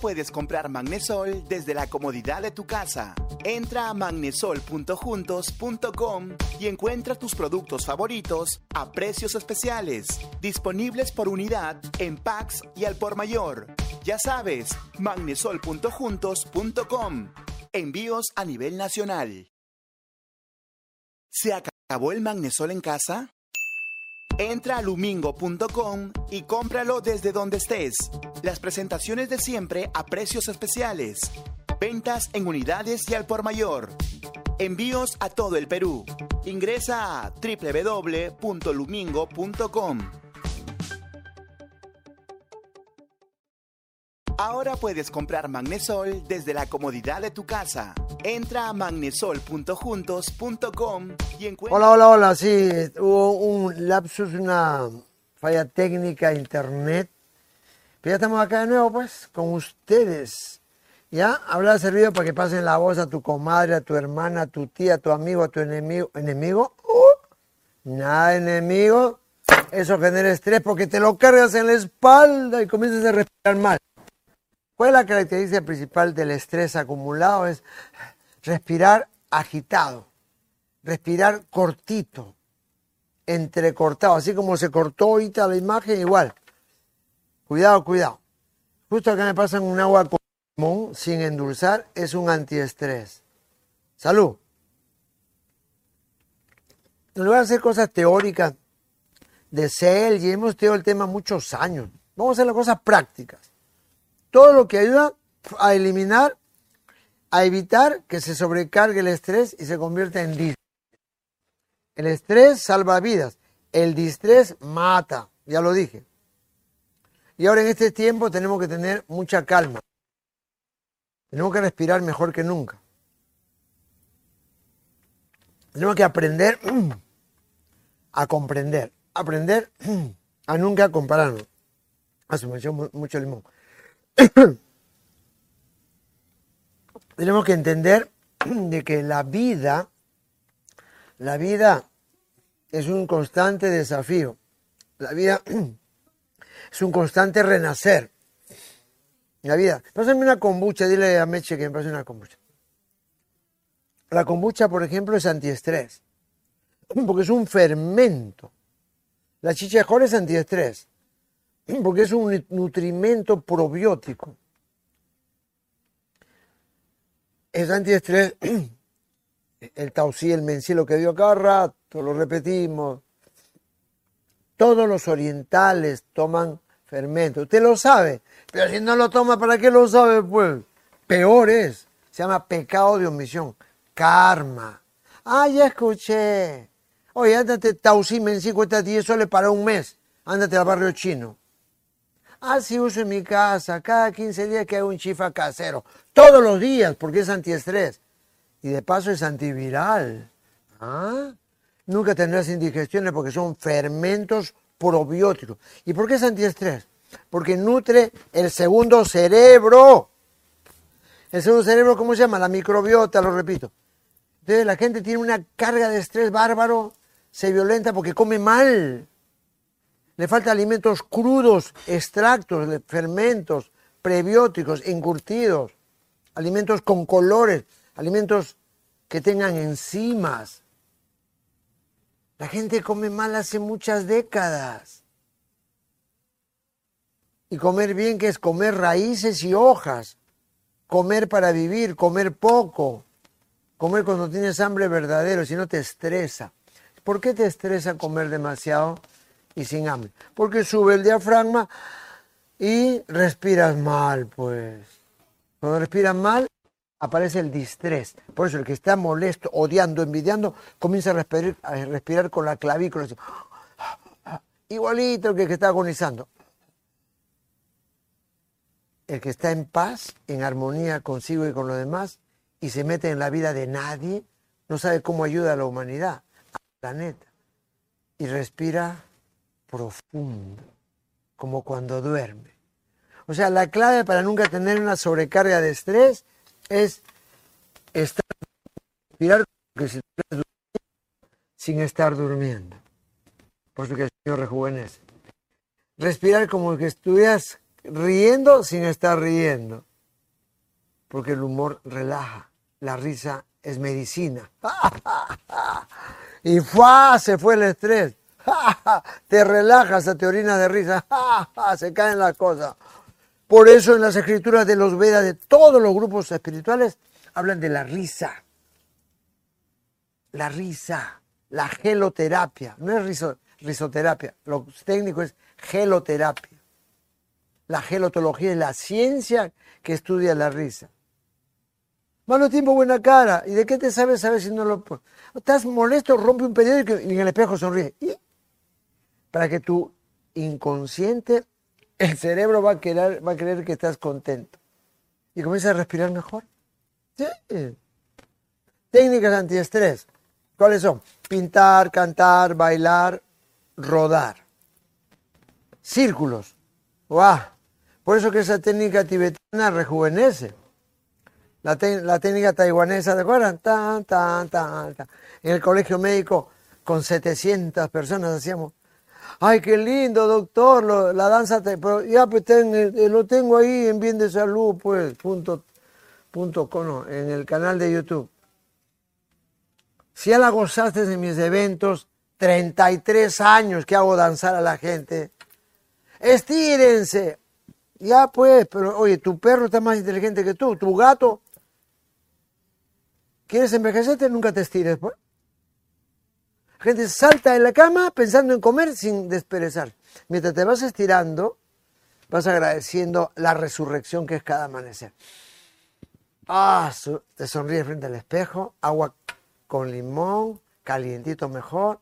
Puedes comprar Magnesol desde la comodidad de tu casa. Entra a magnesol.juntos.com y encuentra tus productos favoritos a precios especiales, disponibles por unidad en packs y al por mayor. Ya sabes, magnesol.juntos.com. Envíos a nivel nacional. ¿Se acabó el magnesol en casa? Entra a lumingo.com y cómpralo desde donde estés. Las presentaciones de siempre a precios especiales. Ventas en unidades y al por mayor. Envíos a todo el Perú. Ingresa a www.lumingo.com. Ahora puedes comprar Magnesol desde la comodidad de tu casa. Entra a magnesol.juntos.com y encuentra... Hola, hola, hola, sí, hubo un lapsus, una falla técnica, internet. Pero ya estamos acá de nuevo, pues, con ustedes. ¿Ya? Habla servido para que pasen la voz a tu comadre, a tu hermana, a tu tía, a tu amigo, a tu enemigo. ¿Enemigo? Uh, nada enemigo. Eso genera estrés porque te lo cargas en la espalda y comienzas a respirar mal. ¿Cuál es la característica principal del estrés acumulado? Es respirar agitado, respirar cortito, entrecortado, así como se cortó ahorita la imagen, igual. Cuidado, cuidado. Justo acá me pasan un agua con limón sin endulzar, es un antiestrés. Salud. En lugar de hacer cosas teóricas de CEL, y hemos tenido el tema muchos años, vamos a hacer las cosas prácticas todo lo que ayuda a eliminar, a evitar que se sobrecargue el estrés y se convierta en distrés. El estrés salva vidas, el distrés mata, ya lo dije. Y ahora en este tiempo tenemos que tener mucha calma. Tenemos que respirar mejor que nunca. Tenemos que aprender a comprender, aprender a nunca compararnos. Hace mucho limón. tenemos que entender de que la vida, la vida es un constante desafío. La vida es un constante renacer. La vida. Pásame una kombucha, dile a Meche que me pase una kombucha. La kombucha, por ejemplo, es antiestrés, porque es un fermento. La chicha de es antiestrés porque es un nutrimento probiótico. Es antiestrés, el tausí, el mensí, lo que dio cada rato, lo repetimos. Todos los orientales toman fermento. Usted lo sabe, pero si no lo toma, ¿para qué lo sabe? Pues peor es. Se llama pecado de omisión, karma. Ah, ya escuché. Oye, ándate, tausí, mensí, cuesta 10 soles para un mes. Ándate al barrio chino. Así uso en mi casa, cada 15 días que hago un chifa casero. Todos los días, porque es antiestrés. Y de paso es antiviral. ¿Ah? Nunca tendrás indigestiones porque son fermentos probióticos. ¿Y por qué es antiestrés? Porque nutre el segundo cerebro. El segundo cerebro, ¿cómo se llama? La microbiota, lo repito. Entonces la gente tiene una carga de estrés bárbaro, se violenta porque come mal le falta alimentos crudos, extractos fermentos, prebióticos, encurtidos, alimentos con colores, alimentos que tengan enzimas. La gente come mal hace muchas décadas. Y comer bien, que es comer raíces y hojas, comer para vivir, comer poco, comer cuando tienes hambre verdadero, si no te estresa. ¿Por qué te estresa comer demasiado? Y sin hambre. Porque sube el diafragma y respiras mal, pues. Cuando respiras mal, aparece el distrés. Por eso el que está molesto, odiando, envidiando, comienza a respirar, a respirar con la clavícula. Igualito que el que está agonizando. El que está en paz, en armonía consigo y con los demás, y se mete en la vida de nadie, no sabe cómo ayuda a la humanidad, al planeta. Y respira profundo, como cuando duerme. O sea, la clave para nunca tener una sobrecarga de estrés es estar, respirar sin estar durmiendo. Por eso que el Señor rejuvenece. Respirar como que estuvieras riendo sin estar riendo. Porque el humor relaja, la risa es medicina. y ¡fua! se fue el estrés. te relajas, te orinas de risa. se caen las cosas. Por eso en las escrituras de los Vedas, de todos los grupos espirituales, hablan de la risa. La risa, la geloterapia. No es risoterapia, lo técnico es geloterapia. La gelotología es la ciencia que estudia la risa. Malo tiempo, buena cara. ¿Y de qué te sabes? Sabes si no lo... Estás molesto, rompe un periódico y en el espejo sonríe. Para que tu inconsciente, el cerebro va a, querer, va a creer que estás contento. Y comienza a respirar mejor. Sí. Técnicas antiestrés. ¿Cuáles son? Pintar, cantar, bailar, rodar. Círculos. ¡Guau! Por eso que esa técnica tibetana rejuvenece. La, técnica taiwanesa, ¿te acuerdan? Tan, tan, tan, En el colegio médico, con 700 personas hacíamos. Ay, qué lindo, doctor, la danza. Pero ya, pues eh, lo tengo ahí en Bien de Salud, pues, punto, punto cono, en el canal de YouTube. Si ya la gozaste en mis eventos, 33 años que hago danzar a la gente. Estírense. Ya pues, pero oye, tu perro está más inteligente que tú, tu gato ¿Quieres envejecerte? Nunca te estires. Pues. Gente salta en la cama pensando en comer sin desperezar. Mientras te vas estirando, vas agradeciendo la resurrección que es cada amanecer. Ah, te sonríes frente al espejo, agua con limón, calientito mejor,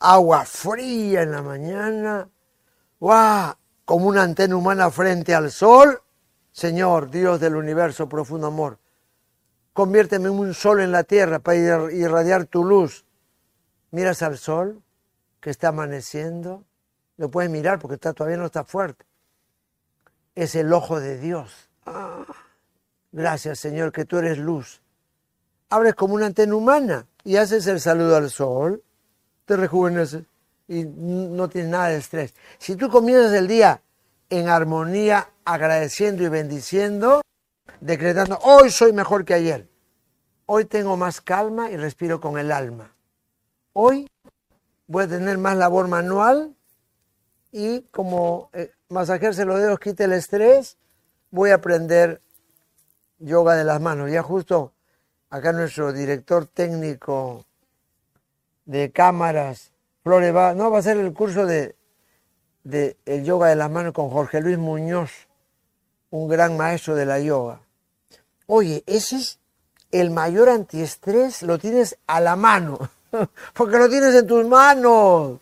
agua fría en la mañana. Como una antena humana frente al sol. Señor, Dios del universo, profundo amor, Conviérteme en un sol en la tierra para irradiar tu luz. Miras al sol que está amaneciendo. Lo puedes mirar porque está, todavía no está fuerte. Es el ojo de Dios. Ah, gracias Señor que tú eres luz. Abres como una antena humana y haces el saludo al sol. Te rejuveneces y no tienes nada de estrés. Si tú comienzas el día en armonía, agradeciendo y bendiciendo, decretando, hoy soy mejor que ayer, hoy tengo más calma y respiro con el alma, hoy voy a tener más labor manual y como eh, masajearse los dedos quita el estrés, voy a aprender yoga de las manos. Ya justo acá nuestro director técnico de cámaras, Flore, va, no, va a hacer el curso de, de el yoga de las manos con Jorge Luis Muñoz, un gran maestro de la yoga. Oye, ese es el mayor antiestrés, lo tienes a la mano, porque lo tienes en tus manos.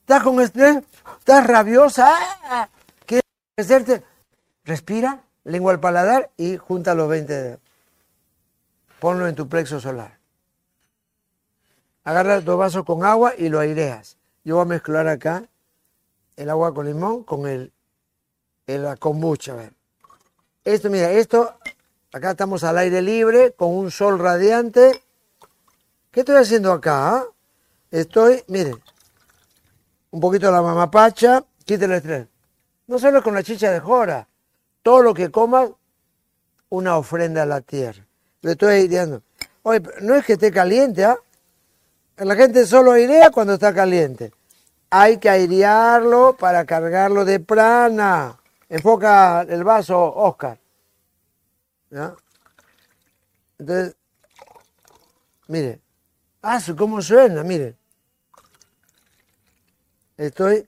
¿Estás con estrés? ¿Estás rabiosa? ¿Quieres hacerte? Respira, lengua al paladar y junta los 20 dedos. Ponlo en tu plexo solar. Agarra dos vasos con agua y lo aireas. Yo voy a mezclar acá el agua con limón con el, el kombucha. A ver. Esto, mira, esto Acá estamos al aire libre, con un sol radiante. ¿Qué estoy haciendo acá? Estoy, miren, un poquito de la mamapacha, quítale el estrés. No solo con la chicha de jora, todo lo que comas, una ofrenda a la tierra. Le estoy aireando. Oye, no es que esté caliente, ¿ah? La gente solo airea cuando está caliente. Hay que airearlo para cargarlo de prana. Enfoca el vaso, Oscar. ¿Ya? Entonces, mire, ah, cómo suena, mire. Estoy,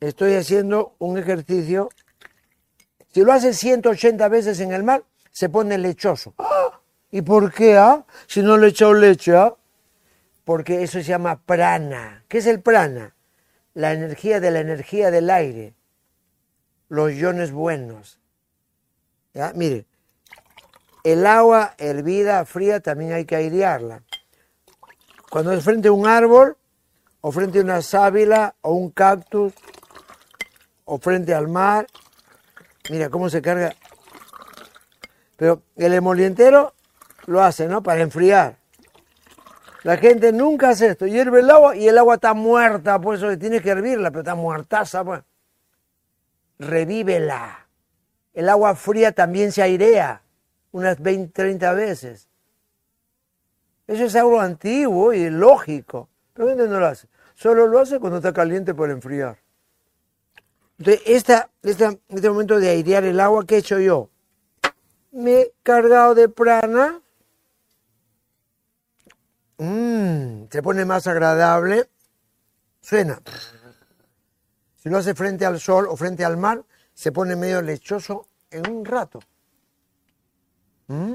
estoy haciendo un ejercicio. Si lo hace 180 veces en el mar, se pone lechoso. ¿Y por qué? Ah? Si no le he echado leche, ¿ah? Porque eso se llama prana. ¿Qué es el prana? La energía de la energía del aire. Los iones buenos. Mire, el agua hervida, fría, también hay que airearla. Cuando es frente a un árbol, o frente a una sábila, o un cactus, o frente al mar, mira cómo se carga. Pero el emolientero lo hace, ¿no? Para enfriar. La gente nunca hace esto. Hierve el agua y el agua está muerta, por eso tienes que hervirla, pero está muertaza, pues. revívela. El agua fría también se airea unas 20, 30 veces. Eso es algo antiguo y lógico. Pero no lo hace. Solo lo hace cuando está caliente para enfriar. Entonces, esta, este momento de airear el agua, ¿qué he hecho yo? Me he cargado de prana. Mmm, se pone más agradable. Suena. Si lo hace frente al sol o frente al mar, se pone medio lechoso en un rato. ¿Mm?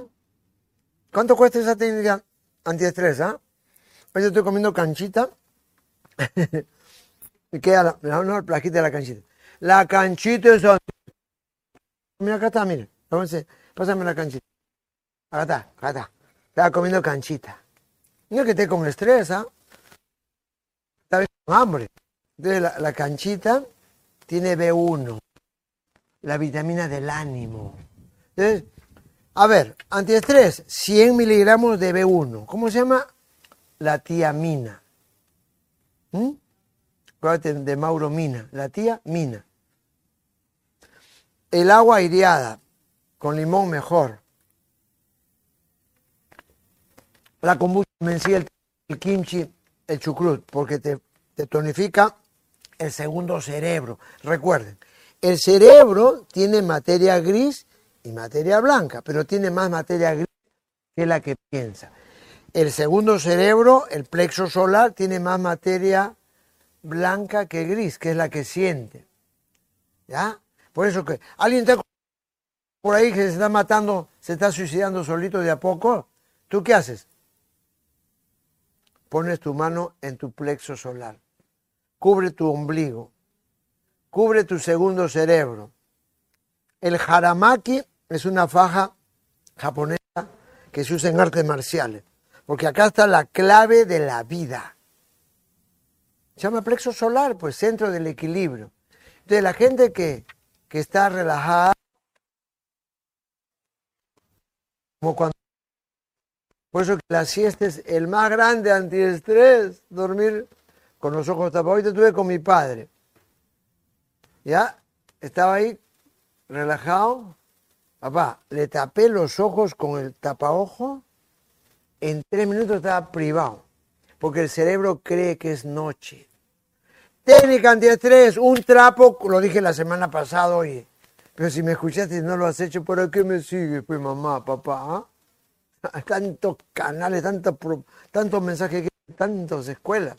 ¿Cuánto cuesta esa técnica antiestrés? Ah? Pues yo estoy comiendo canchita. y queda la, no, no, la de la canchita. La canchita es... Mira, acá está, mira. pásame la canchita. Acá está, acá está. Estaba comiendo canchita. No que esté con estrés, ¿ah? Está con hambre. Entonces la, la canchita tiene B1, la vitamina del ánimo. Entonces, a ver, antiestrés, 100 miligramos de B1. ¿Cómo se llama? La tía Mina. ¿Mm? Acuérdate de Mauro Mina, la tía Mina. El agua aireada, con limón mejor. La kombucha el, el kimchi, el chucrut, porque te, te tonifica el segundo cerebro. Recuerden, el cerebro tiene materia gris y materia blanca, pero tiene más materia gris que la que piensa. El segundo cerebro, el plexo solar, tiene más materia blanca que gris, que es la que siente. ¿Ya? Por eso que alguien está por ahí que se está matando, se está suicidando solito de a poco, ¿tú qué haces? Pones tu mano en tu plexo solar, cubre tu ombligo, cubre tu segundo cerebro. El haramaki es una faja japonesa que se usa en artes marciales, porque acá está la clave de la vida. Se llama plexo solar, pues centro del equilibrio. Entonces la gente que, que está relajada, como cuando... Por eso que la siesta es el más grande antiestrés, dormir con los ojos tapados. Hoy estuve con mi padre. Ya, estaba ahí relajado, Papá, le tapé los ojos con el tapaojo, en tres minutos estaba privado, porque el cerebro cree que es noche. Técnica antiestrés, un trapo, lo dije la semana pasada, oye, pero si me escuchaste y no lo has hecho, ¿por qué me sigues, pues mamá, papá? ¿ah? Tantos canales, tantos, mensajes, tantas escuelas.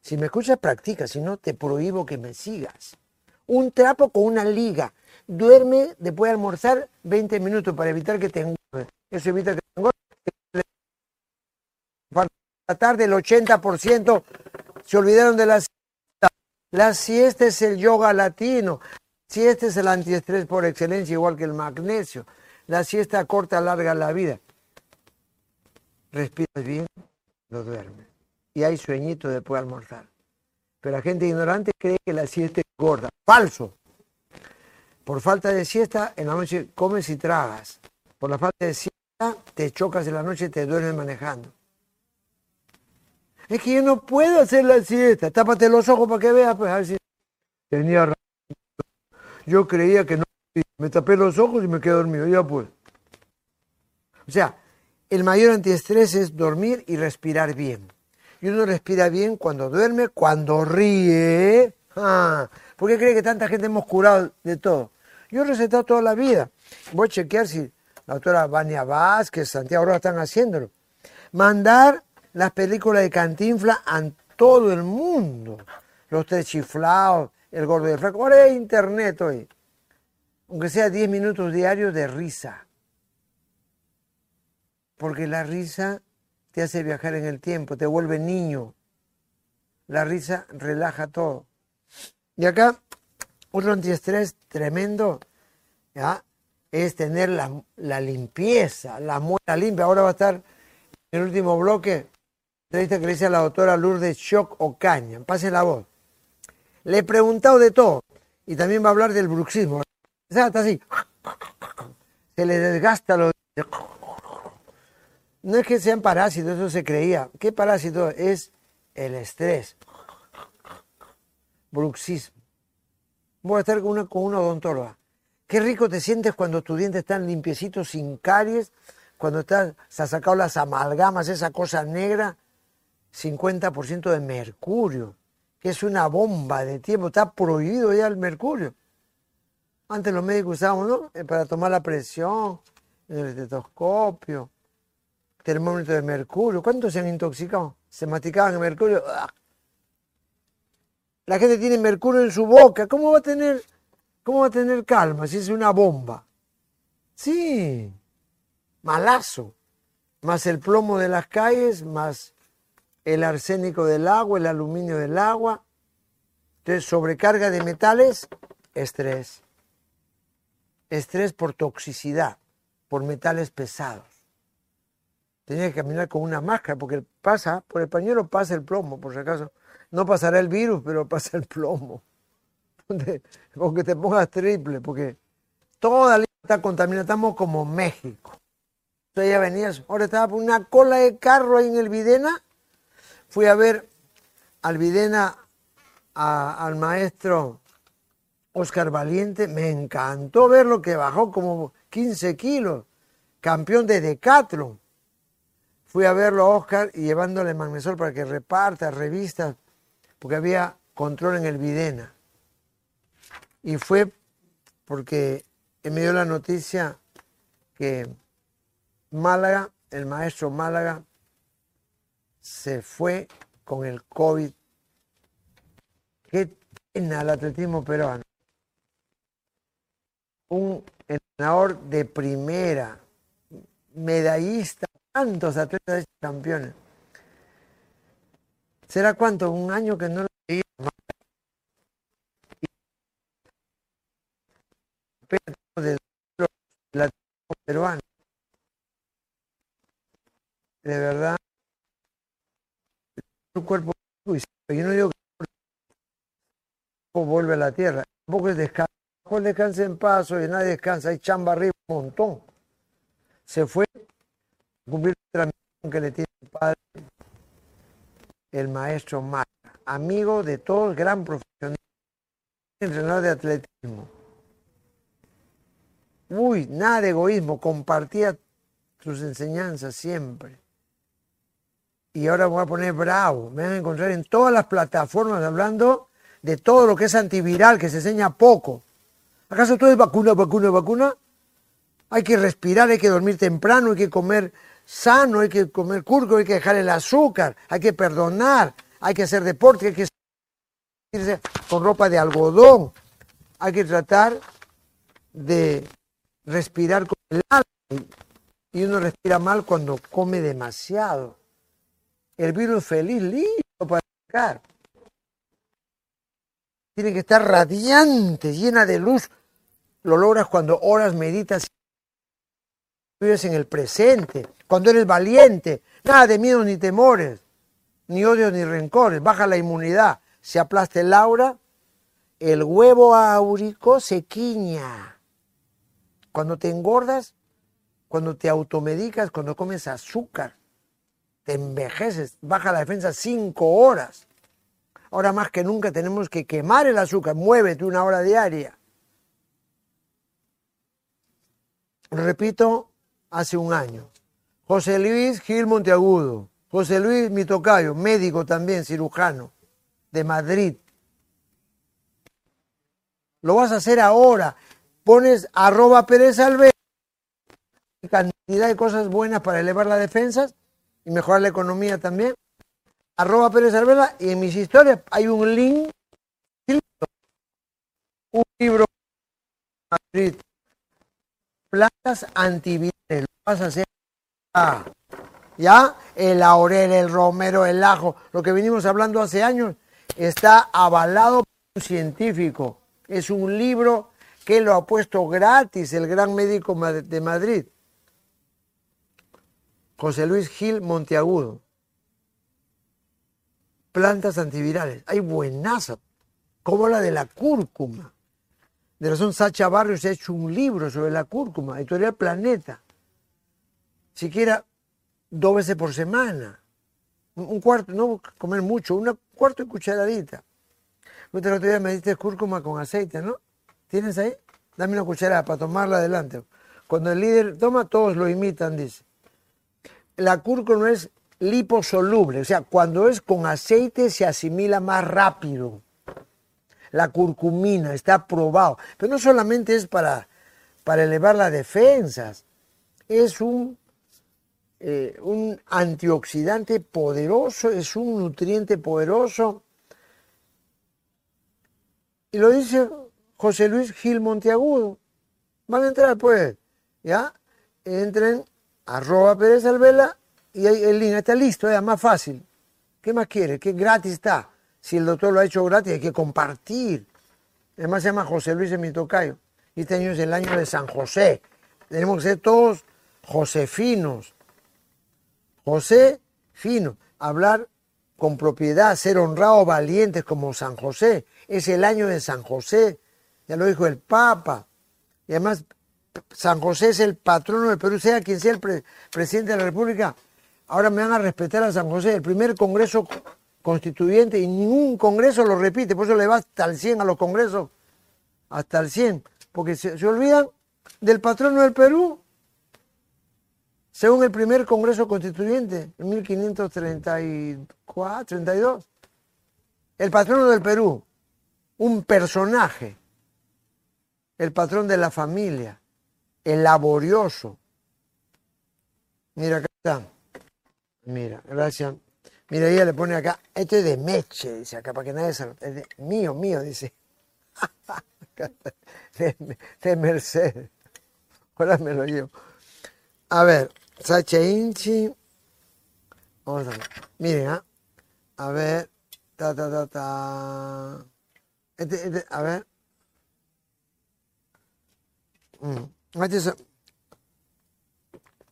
Si me escuchas, practica, si no, te prohíbo que me sigas. Un trapo con una liga duerme después de almorzar 20 minutos para evitar que te engorde. Eso evita que te engorde. La tarde el 80% se olvidaron de la siesta. La siesta es el yoga latino. La siesta es el antiestrés por excelencia, igual que el magnesio. La siesta corta, larga la vida. Respiras bien, lo duermes. Y hay sueñito después de almorzar. Pero la gente ignorante cree que la siesta es gorda. Falso. Por falta de siesta, en la noche comes y tragas. Por la falta de siesta, te chocas en la noche y te duermes manejando. Es que yo no puedo hacer la siesta. Tápate los ojos para que veas, pues a ver si tenía razón. Yo creía que no. Me tapé los ojos y me quedé dormido. Ya pues. O sea, el mayor antiestrés es dormir y respirar bien. Y uno respira bien cuando duerme, cuando ríe. Ah, ¿Por qué cree que tanta gente hemos curado de todo? Yo he recetado toda la vida. Voy a chequear si la doctora Vania Vázquez, Santiago Rojas están haciéndolo. Mandar las películas de Cantinfla a todo el mundo. Los tres chiflados, el gordo de flaco. Ahora internet hoy. Aunque sea 10 minutos diarios de risa. Porque la risa te hace viajar en el tiempo, te vuelve niño. La risa relaja todo. Y acá otro antiestrés tremendo es tener la, limpieza, la muela limpia. Ahora va a estar en el último bloque, entrevista que le hice a la doctora Lourdes Shock Ocaña. Pase la voz. Le he preguntado de todo y también va a hablar del bruxismo. Está así. Se le desgasta lo. No es que sean parásitos, eso se creía. ¿Qué parásito? Es el estrés. Bruxismo voy a estar con una, con una odontóloga. Qué rico te sientes cuando tus dientes están limpiecitos, sin caries, cuando estás, se has sacado las amalgamas, esa cosa negra, 50% de mercurio, que es una bomba de tiempo, está prohibido ya el mercurio. Antes los médicos usábamos, ¿no? Eh, para tomar la presión, el estetoscopio, termómetro de mercurio. ¿Cuántos se han intoxicado? Se masticaban el mercurio. ¡ah! La gente tiene mercurio en su boca. ¿Cómo va a tener, cómo va a tener calma si es una bomba? Sí, malazo. Más el plomo de las calles, más el arsénico del agua, el aluminio del agua. Entonces, sobrecarga de metales, estrés estrés por toxicidad, por metales pesados. Tenía que caminar con una máscara porque pasa, por el pañuelo pasa el plomo, por si acaso. No pasará el virus, pero pasa el plomo. Porque te pongas triple, porque toda la está contaminada, estamos como México. Entonces ya venías, ahora estaba por una cola de carro ahí en el Videna. Fui a ver al Videna, al maestro Oscar Valiente, me encantó verlo que bajó como 15 kilos, campeón de Decathlon. Fui a verlo a Oscar y llevándole magnesol para que reparta revistas, porque había control en el Videna. Y fue porque me dio la noticia que Málaga, el maestro Málaga, se fue con el COVID. Qué pena el atletismo peruano un entrenador de primera, medallista, tantos atletas campeones. ¿Será cuánto? Un año que no lo veía de la peruana. De verdad, su cuerpo, yo no digo que vuelve a la tierra, tampoco es descanso mejor descanse en paz, y nadie descansa, hay chamba arriba un montón. Se fue a cumplir la misión que le tiene el padre, el maestro Mar, amigo de todos, gran profesional, entrenador de atletismo. Uy, nada de egoísmo, compartía sus enseñanzas siempre. Y ahora voy a poner bravo, me van a encontrar en todas las plataformas hablando de todo lo que es antiviral, que se enseña poco. ¿Acaso todo es vacuna, vacuna, vacuna? Hay que respirar, hay que dormir temprano, hay que comer sano, hay que comer curco, hay que dejar el azúcar, hay que perdonar, hay que hacer deporte, hay que irse con ropa de algodón, hay que tratar de respirar con el alma. Y uno respira mal cuando come demasiado. El virus feliz, listo para sacar. Tiene que estar radiante, llena de luz, lo logras cuando horas meditas, vives en el presente, cuando eres valiente, nada de miedo ni temores, ni odios ni rencores, baja la inmunidad, se aplasta el aura, el huevo áurico se quiña. Cuando te engordas, cuando te automedicas, cuando comes azúcar, te envejeces, baja la defensa cinco horas. Ahora más que nunca tenemos que quemar el azúcar, muévete una hora diaria. repito, hace un año. José Luis Gil Monteagudo, José Luis Mitocayo, médico también, cirujano, de Madrid. Lo vas a hacer ahora. Pones arroba Pérez Alves, cantidad de cosas buenas para elevar las defensas y mejorar la economía también. Arroba Pérez Alvela y en mis historias hay un link, un libro Madrid plantas antivirales. Lo vas a hacer. Ah, ¿Ya? El laurel, el romero, el ajo, lo que venimos hablando hace años, está avalado por un científico. Es un libro que lo ha puesto gratis el gran médico de Madrid, José Luis Gil Monteagudo. Plantas antivirales. Hay buenaza, como la de la cúrcuma. De razón, Sacha Barrios ha hecho un libro sobre la cúrcuma, editorial Planeta. Siquiera dos veces por semana. Un cuarto, no comer mucho, una cuarto de cucharadita. Usted el otro día me diste cúrcuma con aceite, ¿no? ¿Tienes ahí? Dame una cucharada para tomarla adelante. Cuando el líder toma, todos lo imitan, dice. La cúrcuma es liposoluble, o sea, cuando es con aceite se asimila más rápido. La curcumina está probado, pero no solamente es para, para elevar las defensas, es un, eh, un antioxidante poderoso, es un nutriente poderoso. Y lo dice José Luis Gil Monteagudo. Van a entrar pues, ¿ya? Entren, arroba Pérez Alvela y el link está listo, es más fácil. ¿Qué más quiere? ¿Qué gratis está? Si el doctor lo ha hecho gratis, hay que compartir. Además se llama José Luis en mi tocayo. Y este año es el año de San José. Tenemos que ser todos josefinos. José fino. Hablar con propiedad, ser honrado, valientes como San José. Es el año de San José. Ya lo dijo el Papa. Y además, San José es el patrono del Perú, sea quien sea el presidente de la República. Ahora me van a respetar a San José, el primer congreso constituyente, y ningún congreso lo repite, por eso le va hasta el 100 a los congresos, hasta el 100, porque se, olvidan del patrono del Perú, según el primer congreso constituyente, en 1534, 32. El patrono del Perú, un personaje, el patrón de la familia, el laborioso. Mira, acá está. Mira, gracias. Mira, ella le pone acá, esto es de Meche, dice acá, para que nadie se... Es de, mío, mío, dice. de, Mercedes. Ahora me lo llevo. A ver, Sacha Inchi. Vamos a ver. Miren, ¿ah? A ver. Ta, ta, ta, ta. Este, este, a ver. Mm. Este es... Este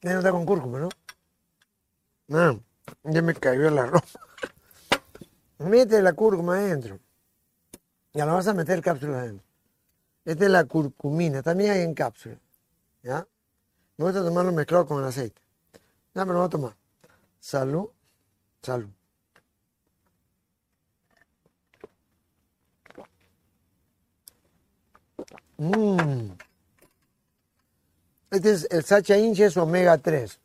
no está con cúrcuma, ¿no? No, ya me cayó la ropa. Mete la cúrcuma adentro. Ya lo vas a meter cápsula adentro. Esta es la curcumina, también hay en cápsula. ¿Ya? Me gusta tomarlo mezclado con el aceite. Ya me lo voy a tomar. Salud. Salud. Mmm. Este es el Sacha Inches Omega 3.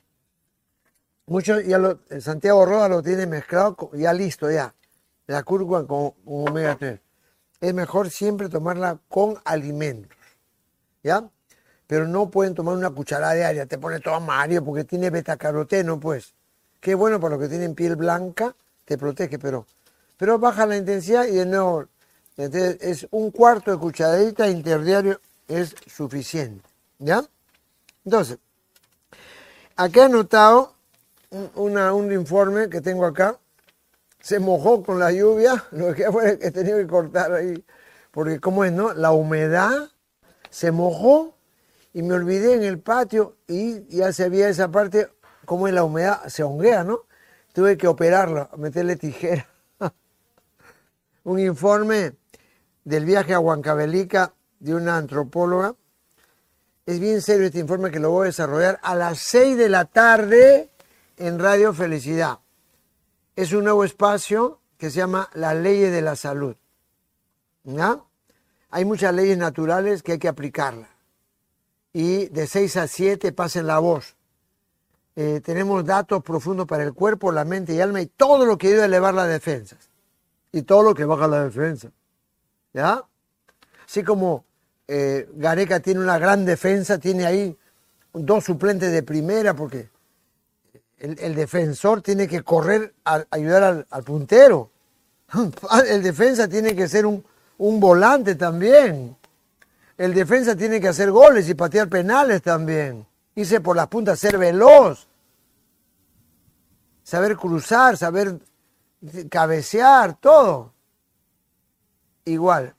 Muchos ya lo, Santiago Roda lo tiene mezclado, ya listo ya, la cúrcuma con, omega 3. Es mejor siempre tomarla con alimentos, ¿ya? Pero no pueden tomar una cucharada diaria, te pone todo amarillo porque tiene betacaroteno, pues. Qué bueno para los que tienen piel blanca, te protege, pero, pero baja la intensidad y de nuevo, es un cuarto de cucharadita interdiario es suficiente, ¿ya? Entonces, acá he notado un informe que tengo acá. Se mojó con la lluvia, lo que fue que tenido que cortar ahí, porque como es, ¿no? La humedad se mojó y me olvidé en el patio y ya se veía esa parte, como es la humedad, se honguea, ¿no? Tuve que operarla, meterle tijera. un informe del viaje a Huancavelica de una antropóloga. Es bien serio este informe que lo voy a desarrollar a las 6 de la tarde en Radio Felicidad. Es un nuevo espacio que se llama las leyes de la salud. Hay muchas leyes naturales que hay que aplicarlas. Y de 6 a 7 pasen la voz. Eh, tenemos datos profundos para el cuerpo, la mente y alma y todo lo que ayuda a elevar las defensas. Y todo lo que baja la defensa. ¿Ya? Así como eh, Gareca tiene una gran defensa, tiene ahí dos suplentes de primera porque el, defensor tiene que correr a ayudar al, puntero. El defensa tiene que ser un, un volante también. El defensa tiene que hacer goles y patear penales también. Irse por las puntas, ser veloz. Saber cruzar, saber cabecear, todo. Igual,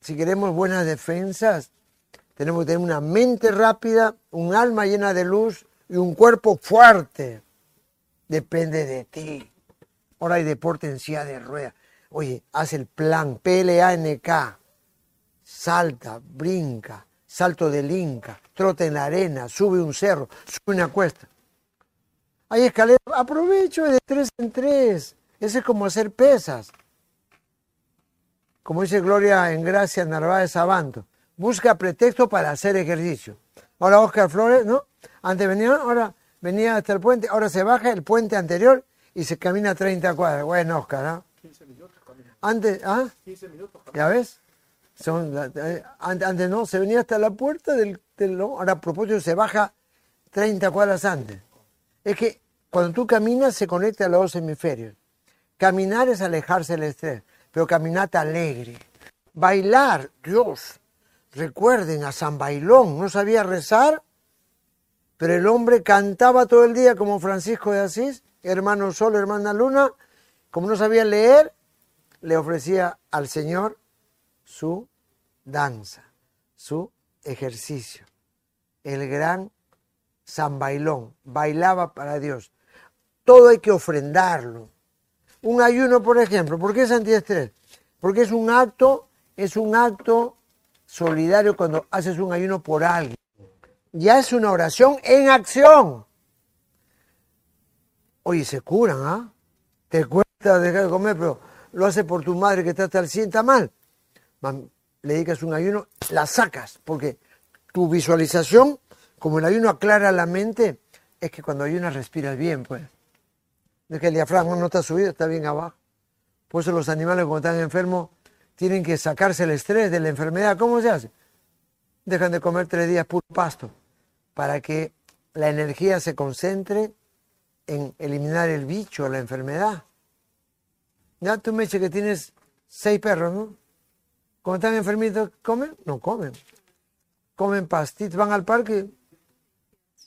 si queremos buenas defensas, tenemos que tener una mente rápida, un alma llena de luz y un cuerpo fuerte depende de ti. Ahora hay deporte en silla de ruedas. Oye, haz el plan, P-L-A-N-K. Salta, brinca, salto del Inca, trota en la arena, sube un cerro, sube una cuesta. Hay escaleras, aprovecho de tres en tres. Ese es como hacer pesas. como dice Gloria en Gracia Narváez Sabanto, busca pretexto para hacer ejercicio. Ahora Oscar Flores, ¿no? Antes venía, ahora venía hasta el puente, ahora se baja el puente anterior y se camina 30 cuadras. Bueno, Oscar, ¿ah? 15 minutos camina. Antes, ¿ah? 15 minutos camina. ¿Ya ves? Son, eh, antes, no, se venía hasta la puerta del, del, Ahora a propósito se baja 30 cuadras antes. Es que cuando tú caminas se conecta a los dos hemisferios. Caminar es alejarse del estrés, pero caminata alegre. Bailar, Dios, recuerden a San Bailón, no sabía rezar, pero el hombre cantaba todo el día como Francisco de Asís, hermano Sol, hermana Luna, como no sabía leer, le ofrecía al Señor su danza, su ejercicio. El gran San Bailón bailaba para Dios. Todo hay que ofrendarlo. Un ayuno, por ejemplo, ¿por qué es antiestrés? Porque es un acto, es un acto solidario cuando haces un ayuno por alguien. Ya es una oración en acción. Oye, se curan, ¿ah? Te cuesta dejar de comer, pero lo hace por tu madre que está hasta el sienta mal. Le dedicas un ayuno, la sacas, porque tu visualización, como el ayuno aclara la mente, es que cuando ayunas respiras bien, pues. Es que el diafragma no está subido, está bien abajo. Por eso los animales cuando están enfermos tienen que sacarse el estrés de la enfermedad. ¿Cómo se hace? Dejan de comer tres días puro pasto para que la energía se concentre en eliminar el bicho, la enfermedad. Ya tú me dices que tienes seis perros, ¿no? Cuando están enfermitos, ¿comen? No comen. Comen pastitos, van al parque,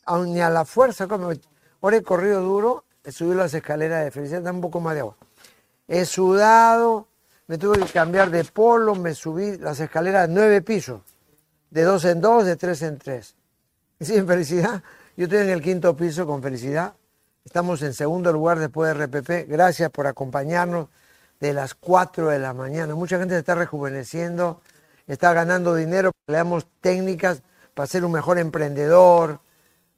aun ni a la fuerza comen. Ahora he corrido duro, he subido las escaleras de felicidad, da un poco más de agua. He sudado, me tuve que cambiar de polo, me subí las escaleras nueve pisos, de dos en dos, de tres en tres. Sin felicidad, yo estoy en el quinto piso con felicidad. Estamos en segundo lugar después de RPP. Gracias por acompañarnos de las 4 de la mañana. Mucha gente se está rejuveneciendo, está ganando dinero. Le damos técnicas para ser un mejor emprendedor,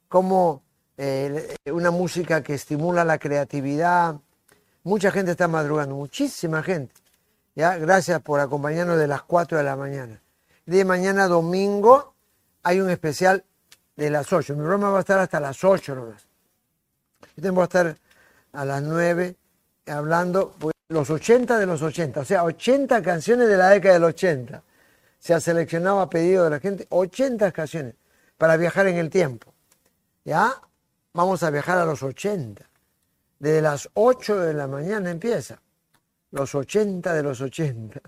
como eh, una música que estimula la creatividad. Mucha gente está madrugando, muchísima gente. ¿ya? Gracias por acompañarnos de las 4 de la mañana. De mañana domingo hay un especial de las 8. Mi broma va a estar hasta las 8 nomás. Yo tengo que estar a las 9 hablando pues, los 80 de los 80, o sea, 80 canciones de la década del 80. Se ha seleccionado a pedido de la gente 80 canciones para viajar en el tiempo. ¿Ya? Vamos a viajar a los 80. Desde las 8 de la mañana empieza los 80 de los 80.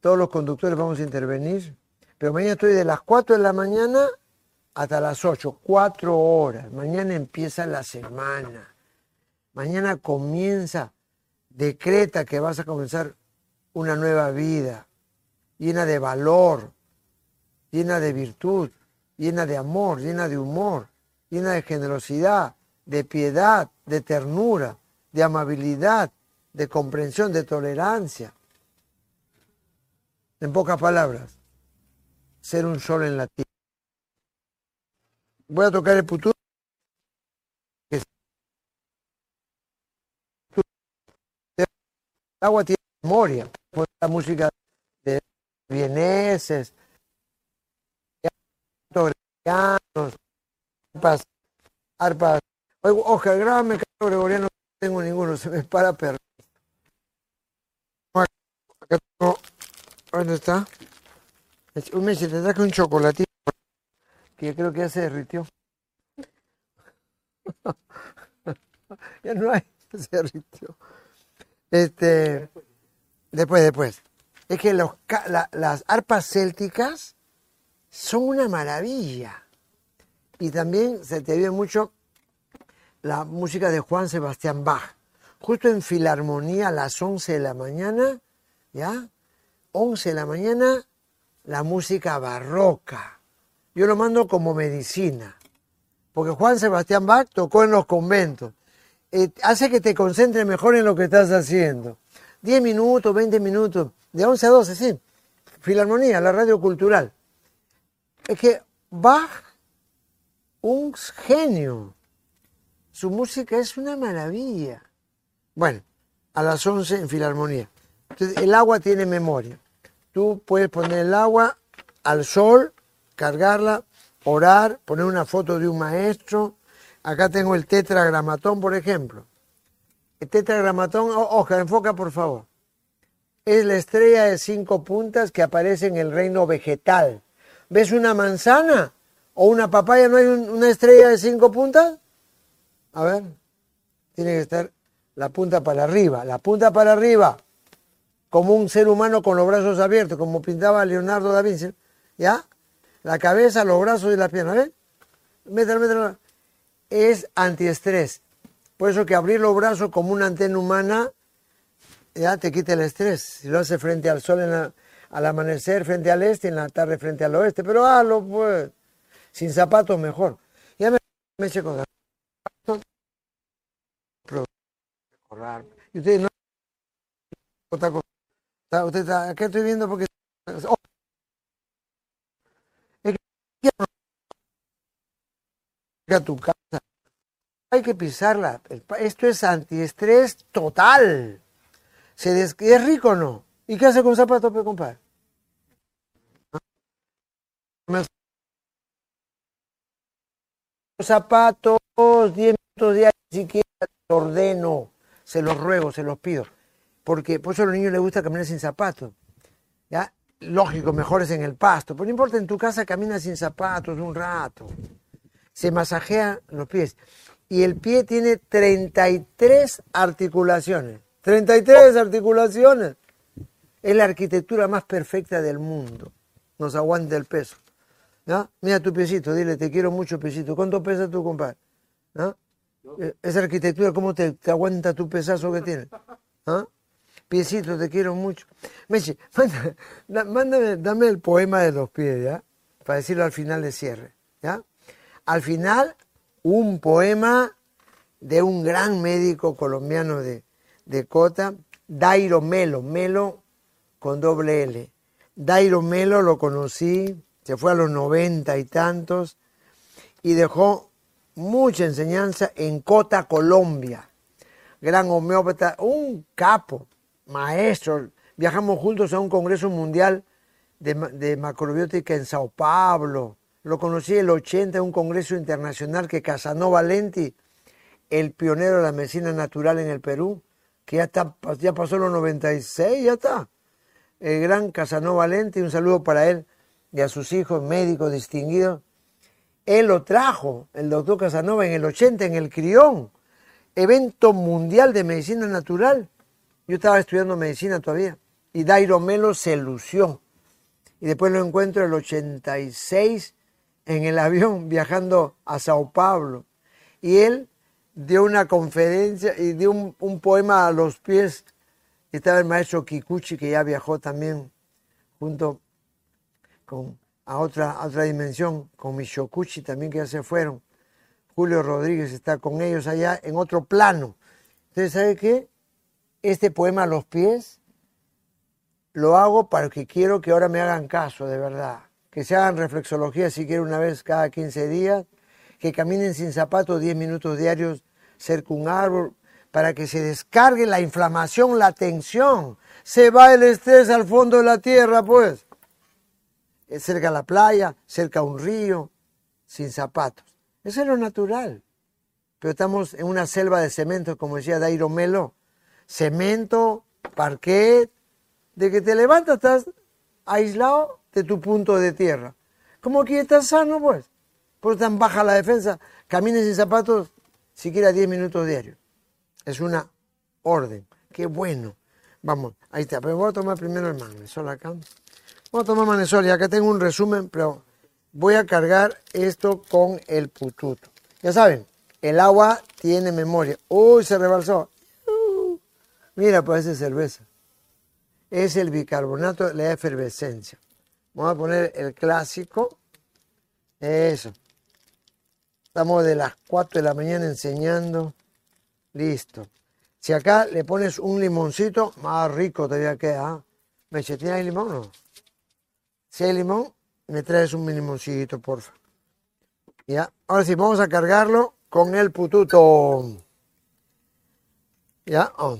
Todos los conductores vamos a intervenir, pero mañana estoy de las 4 de la mañana hasta las 8, 4 horas. Mañana empieza la semana. Mañana comienza, decreta que vas a comenzar una nueva vida, llena de valor, llena de virtud, llena de amor, llena de humor, llena de generosidad, de piedad, de ternura, de amabilidad, de comprensión, de tolerancia. En pocas palabras, ser un sol en la tierra. Voy a tocar el putú. El agua tiene memoria, por la música de vieneses, arpas, arpas. Ojalá, grábame gregoriano, no tengo ninguno, se me para perro. ¿Dónde está? Un mes te traje un chocolatito yo creo que ya se derritió. ya no hay, se derritió. Este, después, después. Es que los, las arpas célticas son una maravilla. Y también se te ve mucho la música de Juan Sebastián Bach. Justo en Filarmonía a las 11 de la mañana, ¿ya? 11 de la mañana, la música barroca. Yo lo mando como medicina, porque Juan Sebastián Bach tocó en los conventos. Eh, hace que te concentres mejor en lo que estás haciendo. 10 minutos, 20 minutos, de 11 a 12, sí. Filarmonía, la radio cultural. Es que Bach, un genio. Su música es una maravilla. Bueno, a las 11 en Filarmonía. Entonces, el agua tiene memoria. Tú puedes poner el agua al sol, cargarla, orar, poner una foto de un maestro. Acá tengo el tetragramatón, por ejemplo. El tetragramatón, ojo, enfoca por favor. Es la estrella de cinco puntas que aparece en el reino vegetal. ¿Ves una manzana o una papaya? ¿No hay una estrella de cinco puntas? A ver, tiene que estar la punta para arriba, la punta para arriba, como un ser humano con los brazos abiertos, como pintaba Leonardo da Vinci, ¿ya? La cabeza, los brazos y las piernas, ¿ves? Mételo, mételo. Es antiestrés. Por eso que abrir los brazos como una antena humana ya te quita el estrés. Si lo hace frente al sol al amanecer, frente al este, en la tarde frente al oeste, pero hazlo pues. Sin zapatos mejor. Ya me, eché con y usted no. Usted está, ¿qué estoy viendo? Porque oh. es que tu casa. Hay que pisarla. Esto es antiestrés total. Se des... ¿Es rico o no? ¿Y qué hace con zapatos, para comprar? Zapatos, 10 minutos diarios, siquiera ordeno se los ruego, se los pido. Porque por eso a los niños les gusta caminar sin zapatos. ¿ya? Lógico, mejor es en el pasto. Pero no importa, en tu casa camina sin zapatos un rato. Se masajea los pies. Y el pie tiene 33 articulaciones. 33 articulaciones. Es la arquitectura más perfecta del mundo. Nos aguanta el peso. ¿ya? Mira tu piecito, dile, te quiero mucho, piecito. ¿Cuánto pesa tu compadre? ¿no? Eh, esa arquitectura, ¿cómo te, aguanta tu pesazo que tiene? ¿Ah? Piecito, te quiero mucho. Meche, mándame, dame el poema de los pies, ¿ya? Para decirlo al final de cierre, ¿ya? Al final, un poema de un gran médico colombiano de, de Cota, Dairo Melo, Melo con doble L. Dairo Melo lo conocí, se fue a los noventa y tantos y dejó mucha enseñanza en Cota, Colombia. Gran homeópata, un capo, maestro. Viajamos juntos a un congreso mundial de, macrobiótica en Sao Paulo. Lo conocí en el 80 en un congreso internacional que Casanova Lenti, el pionero de la medicina natural en el Perú, que ya, está, ya pasó los 96, ya está. El gran Casanova Lenti, un saludo para él y a sus hijos médicos distinguidos él lo trajo, el doctor Casanova, en el 80, en el Crión, evento mundial de medicina natural. Yo estaba estudiando medicina todavía. Y Dairo Melo se lució. Y después lo encuentro en el 86 en el avión viajando a Sao Paulo. Y él dio una conferencia y dio un, poema a los pies. Estaba el maestro Kikuchi, que ya viajó también junto con a otra, otra dimensión, con Mishokuchi también que ya se fueron. Julio Rodríguez está con ellos allá en otro plano. Entonces, ¿sabe qué? Este poema a los pies lo hago para que quiero que ahora me hagan caso, de verdad. Que se hagan reflexología si quieren una vez cada 15 días, que caminen sin zapatos 10 minutos diarios cerca un árbol, para que se descargue la inflamación, la tensión. Se va el estrés al fondo de la tierra, pues. Cerca a la playa, cerca a un río, sin zapatos. Eso es lo natural. Pero estamos en una selva de cemento, como decía Dairo Melo. Cemento, parquet. De que te levantas estás aislado de tu punto de tierra. Como aquí estás sano, pues. Por tan baja la defensa. Camines sin zapatos siquiera 10 minutos diarios. Es una orden. Qué bueno. Vamos, ahí está. Pero voy a tomar primero el magnesol acá. Vamos a tomar manesol y acá tengo un resumen, pero voy a cargar esto con el pututo. Ya saben, el agua tiene memoria. Uy, se rebalsó. Uh, mira, pues es cerveza. Es el bicarbonato la efervescencia. Vamos a poner el clásico. Eso. Estamos de las 4 de la mañana enseñando. Listo. Si acá le pones un limoncito, más rico todavía queda. ¿ah? ¿Me ¿tiene limón o no? Si hay limón, me traes un limoncito, porfa. Ya, ahora sí, vamos a cargarlo con el pututo. Ya, oh.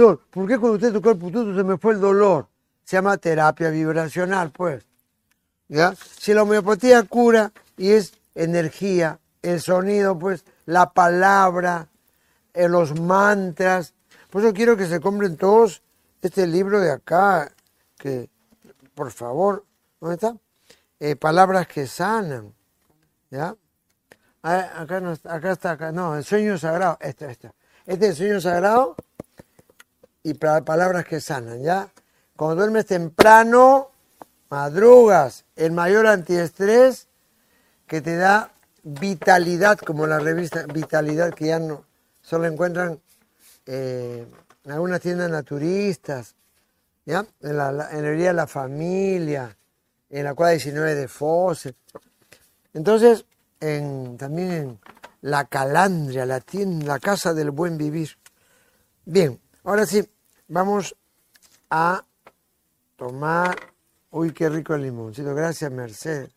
Doctor, ¿por qué cuando usted tocó el pututo se me fue el dolor? Se llama terapia vibracional, pues. ¿Ya? Si la homeopatía cura y es energía, el sonido, pues, la palabra, eh, los mantras. Por eso quiero que se compren todos este libro de acá, que, por favor, ¿dónde está? Eh, palabras que sanan. ¿Ya? Ah, acá, acá está, acá, no, el sueño sagrado, este, este. Este es el sueño sagrado y palabras que sanan, ¿ya? Cuando duermes temprano, madrugas, el mayor antiestrés que te da vitalidad, como la revista Vitalidad, que ya no solo encuentran eh, en algunas tiendas naturistas, ¿ya? En la, la, en la familia, en la cuadra 19 de Fosse. Entonces, en, también en la Calandria, la tienda, la casa del buen vivir. Bien, Ahora sí, vamos a tomar. Uy, qué rico el limoncito. Gracias, Mercedes.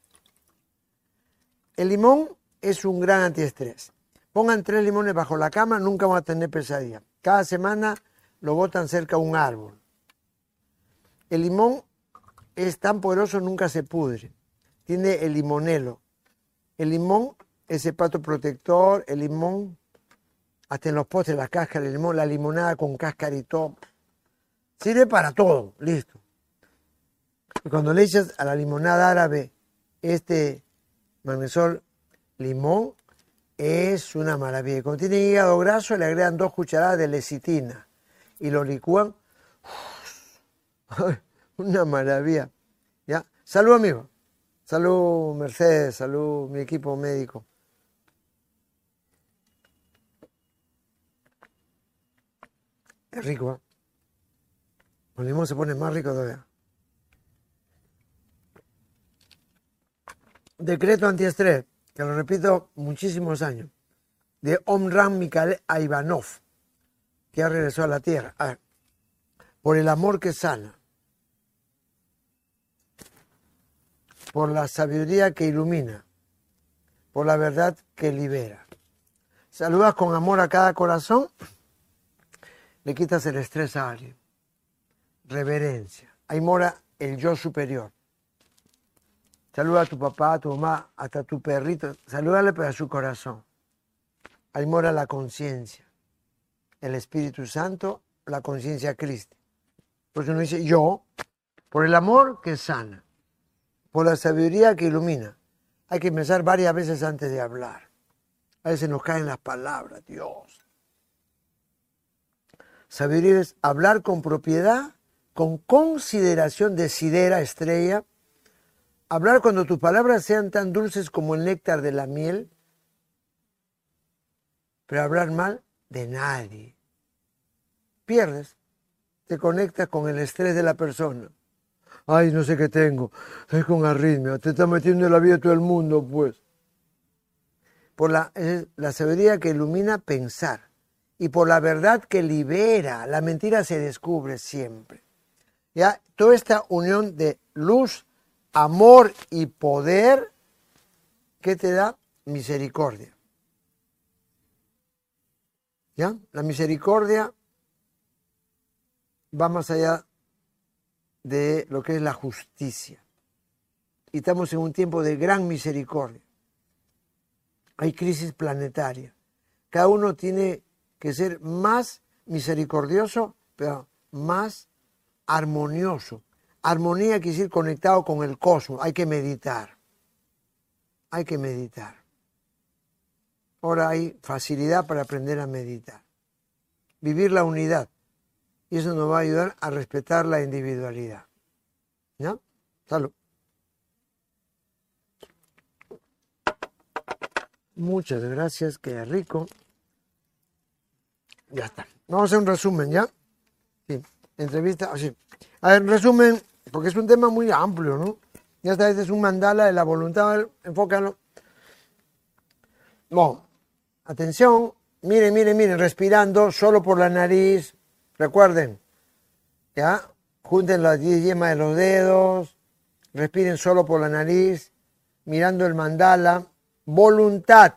El limón es un gran antiestrés. Pongan tres limones bajo la cama, nunca van a tener pesadilla. Cada semana lo botan cerca a un árbol. El limón es tan poderoso, nunca se pudre. Tiene el limonelo. El limón es el pato protector, el limón hasta en los postres, la cáscara de limón, la limonada con cáscara y todo. Sirve para todo, listo. Y cuando le echas a la limonada árabe este magnesol limón, es una maravilla. Cuando tiene hígado graso, le agregan dos cucharadas de lecitina y lo licúan. una maravilla. ¿Ya? Salud, amigo. Salud, Mercedes. Salud, mi equipo médico. Es rico, ¿eh? Limón se pone más rico todavía. Decreto antiestrés, que lo repito muchísimos años, de Omran Mikhail Ivanov, que ha regresado a la tierra. Por el amor que sana, por la sabiduría que ilumina, por la verdad que libera. Saludas con amor a cada corazón le quitas el estrés a alguien. Reverencia. Ahí mora el yo superior. Saluda a tu papá, a tu mamá, hasta a tu perrito. Salúdale para su corazón. Ahí mora la conciencia. El Espíritu Santo, la conciencia Cristo. Por eso uno dice yo, por el amor que sana, por la sabiduría que ilumina. Hay que pensar varias veces antes de hablar. A veces nos caen las palabras, Dios. Sabiduría hablar con propiedad, con consideración de sidera, estrella. Hablar cuando tus palabras sean tan dulces como el néctar de la miel. Pero hablar mal de nadie. Pierdes. Te conectas con el estrés de la persona. Ay, no sé qué tengo. Es con arritmia. Te está metiendo en la vida todo el mundo, pues. Por la sabiduría que ilumina pensar y por la verdad que libera. La mentira se descubre siempre. ¿Ya? Toda esta unión de luz, amor y poder, ¿qué te da? Misericordia. ¿Ya? La misericordia va más allá de lo que es la justicia. Y estamos en un tiempo de gran misericordia. Hay crisis planetaria. Cada uno tiene que ser más misericordioso, pero más armonioso. Armonía quiere decir conectado con el cosmos. Hay que meditar. Hay que meditar. Ahora hay facilidad para aprender a meditar. Vivir la unidad. y eso nos va a ayudar a respetar la individualidad. ¿Ya? Salud. Muchas gracias, queda rico. Ya está. Vamos a hacer un resumen, ¿ya? Sí, entrevista, así. A ver, resumen, porque es un tema muy amplio, ¿no? Ya está, este es un mandala de la voluntad, enfócalo. Bueno, atención, miren, miren, miren, respirando solo por la nariz, recuerden, ¿ya? Junten las 10 yemas de los dedos, respiren solo por la nariz, mirando el mandala, voluntad.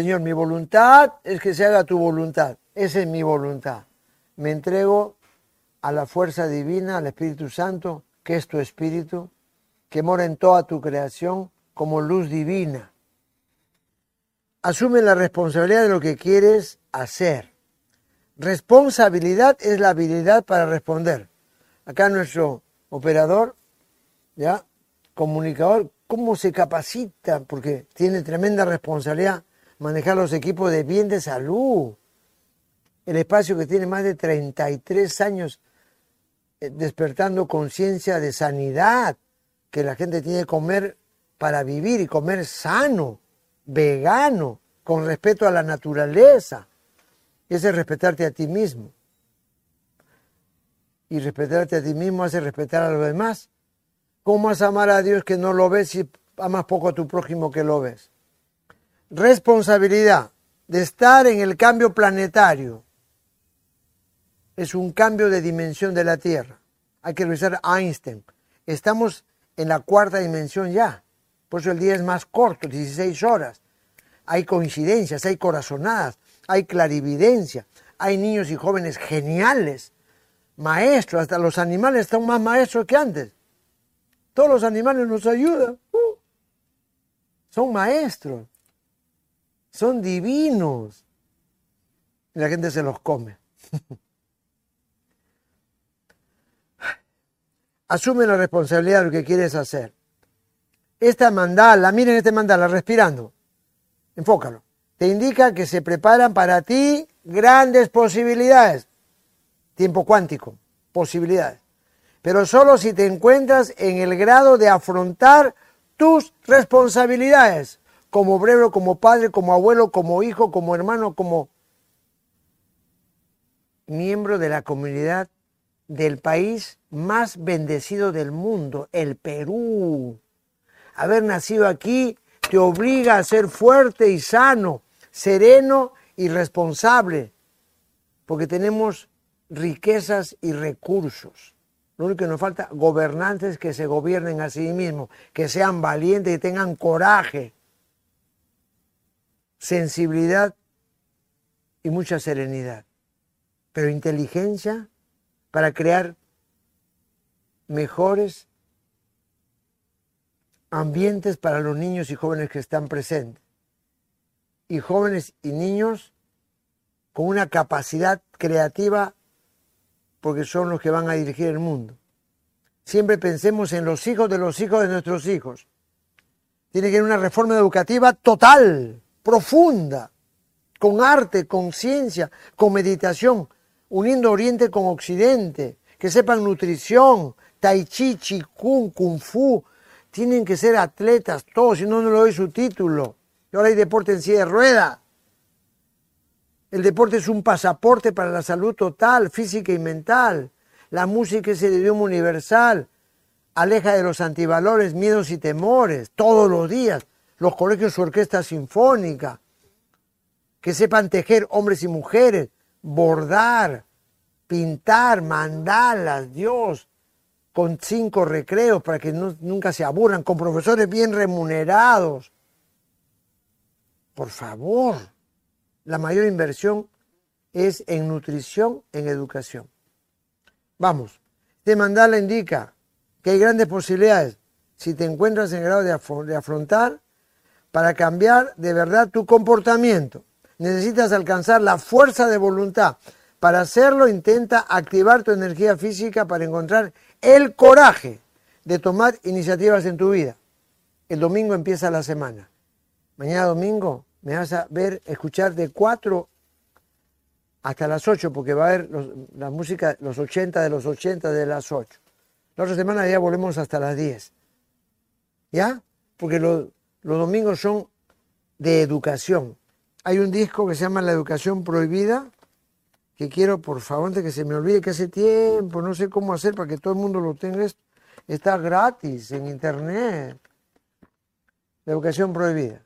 Señor, mi voluntad es que se haga tu voluntad. Esa es mi voluntad. Me entrego a la fuerza divina, al Espíritu Santo, que es tu Espíritu, que mora en toda tu creación como luz divina. Asume la responsabilidad de lo que quieres hacer. Responsabilidad es la habilidad para responder. Acá nuestro operador, ya, comunicador, cómo se capacita, porque tiene tremenda responsabilidad manejar los equipos de bien de salud. El espacio que tiene más de 33 años eh, despertando conciencia de sanidad, que la gente tiene que comer para vivir y comer sano, vegano, con respeto a la naturaleza. Ese es respetarte a ti mismo. Y respetarte a ti mismo hace respetar a los demás. ¿Cómo vas a amar a Dios que no lo ves si amas poco a tu prójimo que lo ves? Responsabilidad de estar en el cambio planetario. Es un cambio de dimensión de la Tierra. Hay que revisar Einstein. Estamos en la cuarta dimensión ya. Por eso el día es más corto, 16 horas. Hay coincidencias, hay corazonadas, hay clarividencia, hay niños y jóvenes geniales, maestros, hasta los animales están más maestros que antes. Todos los animales nos ayudan. Uh. son maestros. Son divinos. Y la gente se los come. Asume la responsabilidad de lo que quieres hacer. Esta mandala, miren este mandala, respirando. Enfócalo. Te indica que se preparan para ti grandes posibilidades. Tiempo cuántico, posibilidades. Pero solo si te encuentras en el grado de afrontar tus responsabilidades como obrero, como padre, como abuelo, como hijo, como hermano, como miembro de la comunidad del país más bendecido del mundo, el Perú. Haber nacido aquí te obliga a ser fuerte y sano, sereno y responsable, porque tenemos riquezas y recursos. Lo único que nos falta, gobernantes que se gobiernen a sí mismos, que sean valientes y tengan coraje sensibilidad y mucha serenidad, pero inteligencia para crear mejores ambientes para los niños y jóvenes que están presentes. Y jóvenes y niños con una capacidad creativa porque son los que van a dirigir el mundo. Siempre pensemos en los hijos de los hijos de nuestros hijos. Tiene que haber una reforma educativa total profunda, con arte, con ciencia, con meditación, uniendo Oriente con Occidente, que sepan nutrición, tai chi, chi kung, kung fu. Tienen que ser atletas todos, si no, no le doy su título. Y ahora hay deporte en silla de rueda. El deporte es un pasaporte para la salud total, física y mental. La música es el idioma universal. Aleja de los antivalores, miedos y temores, todos los días los colegios su orquesta sinfónica, que sepan tejer hombres y mujeres, bordar, pintar, mandalas, Dios, con cinco recreos para que nunca se aburran, con profesores bien remunerados. Por favor, la mayor inversión es en nutrición, en educación. Vamos, este mandala indica que hay grandes posibilidades si te encuentras en grado de afrontar para cambiar de verdad tu comportamiento. Necesitas alcanzar la fuerza de voluntad. Para hacerlo, intenta activar tu energía física para encontrar el coraje de tomar iniciativas en tu vida. El domingo empieza la semana. Mañana domingo me vas a ver, escuchar de 4 hasta las 8, porque va a haber la música, los 80 de los 80 de las 8. La otra semana ya volvemos hasta las 10. ¿Ya? Porque los, los domingos son de educación. Hay un disco que se llama La Educación Prohibida, que quiero, por favor, antes que se me olvide, que hace tiempo, no sé cómo hacer para que todo el mundo lo tenga. es- Está gratis en internet. La Educación Prohibida.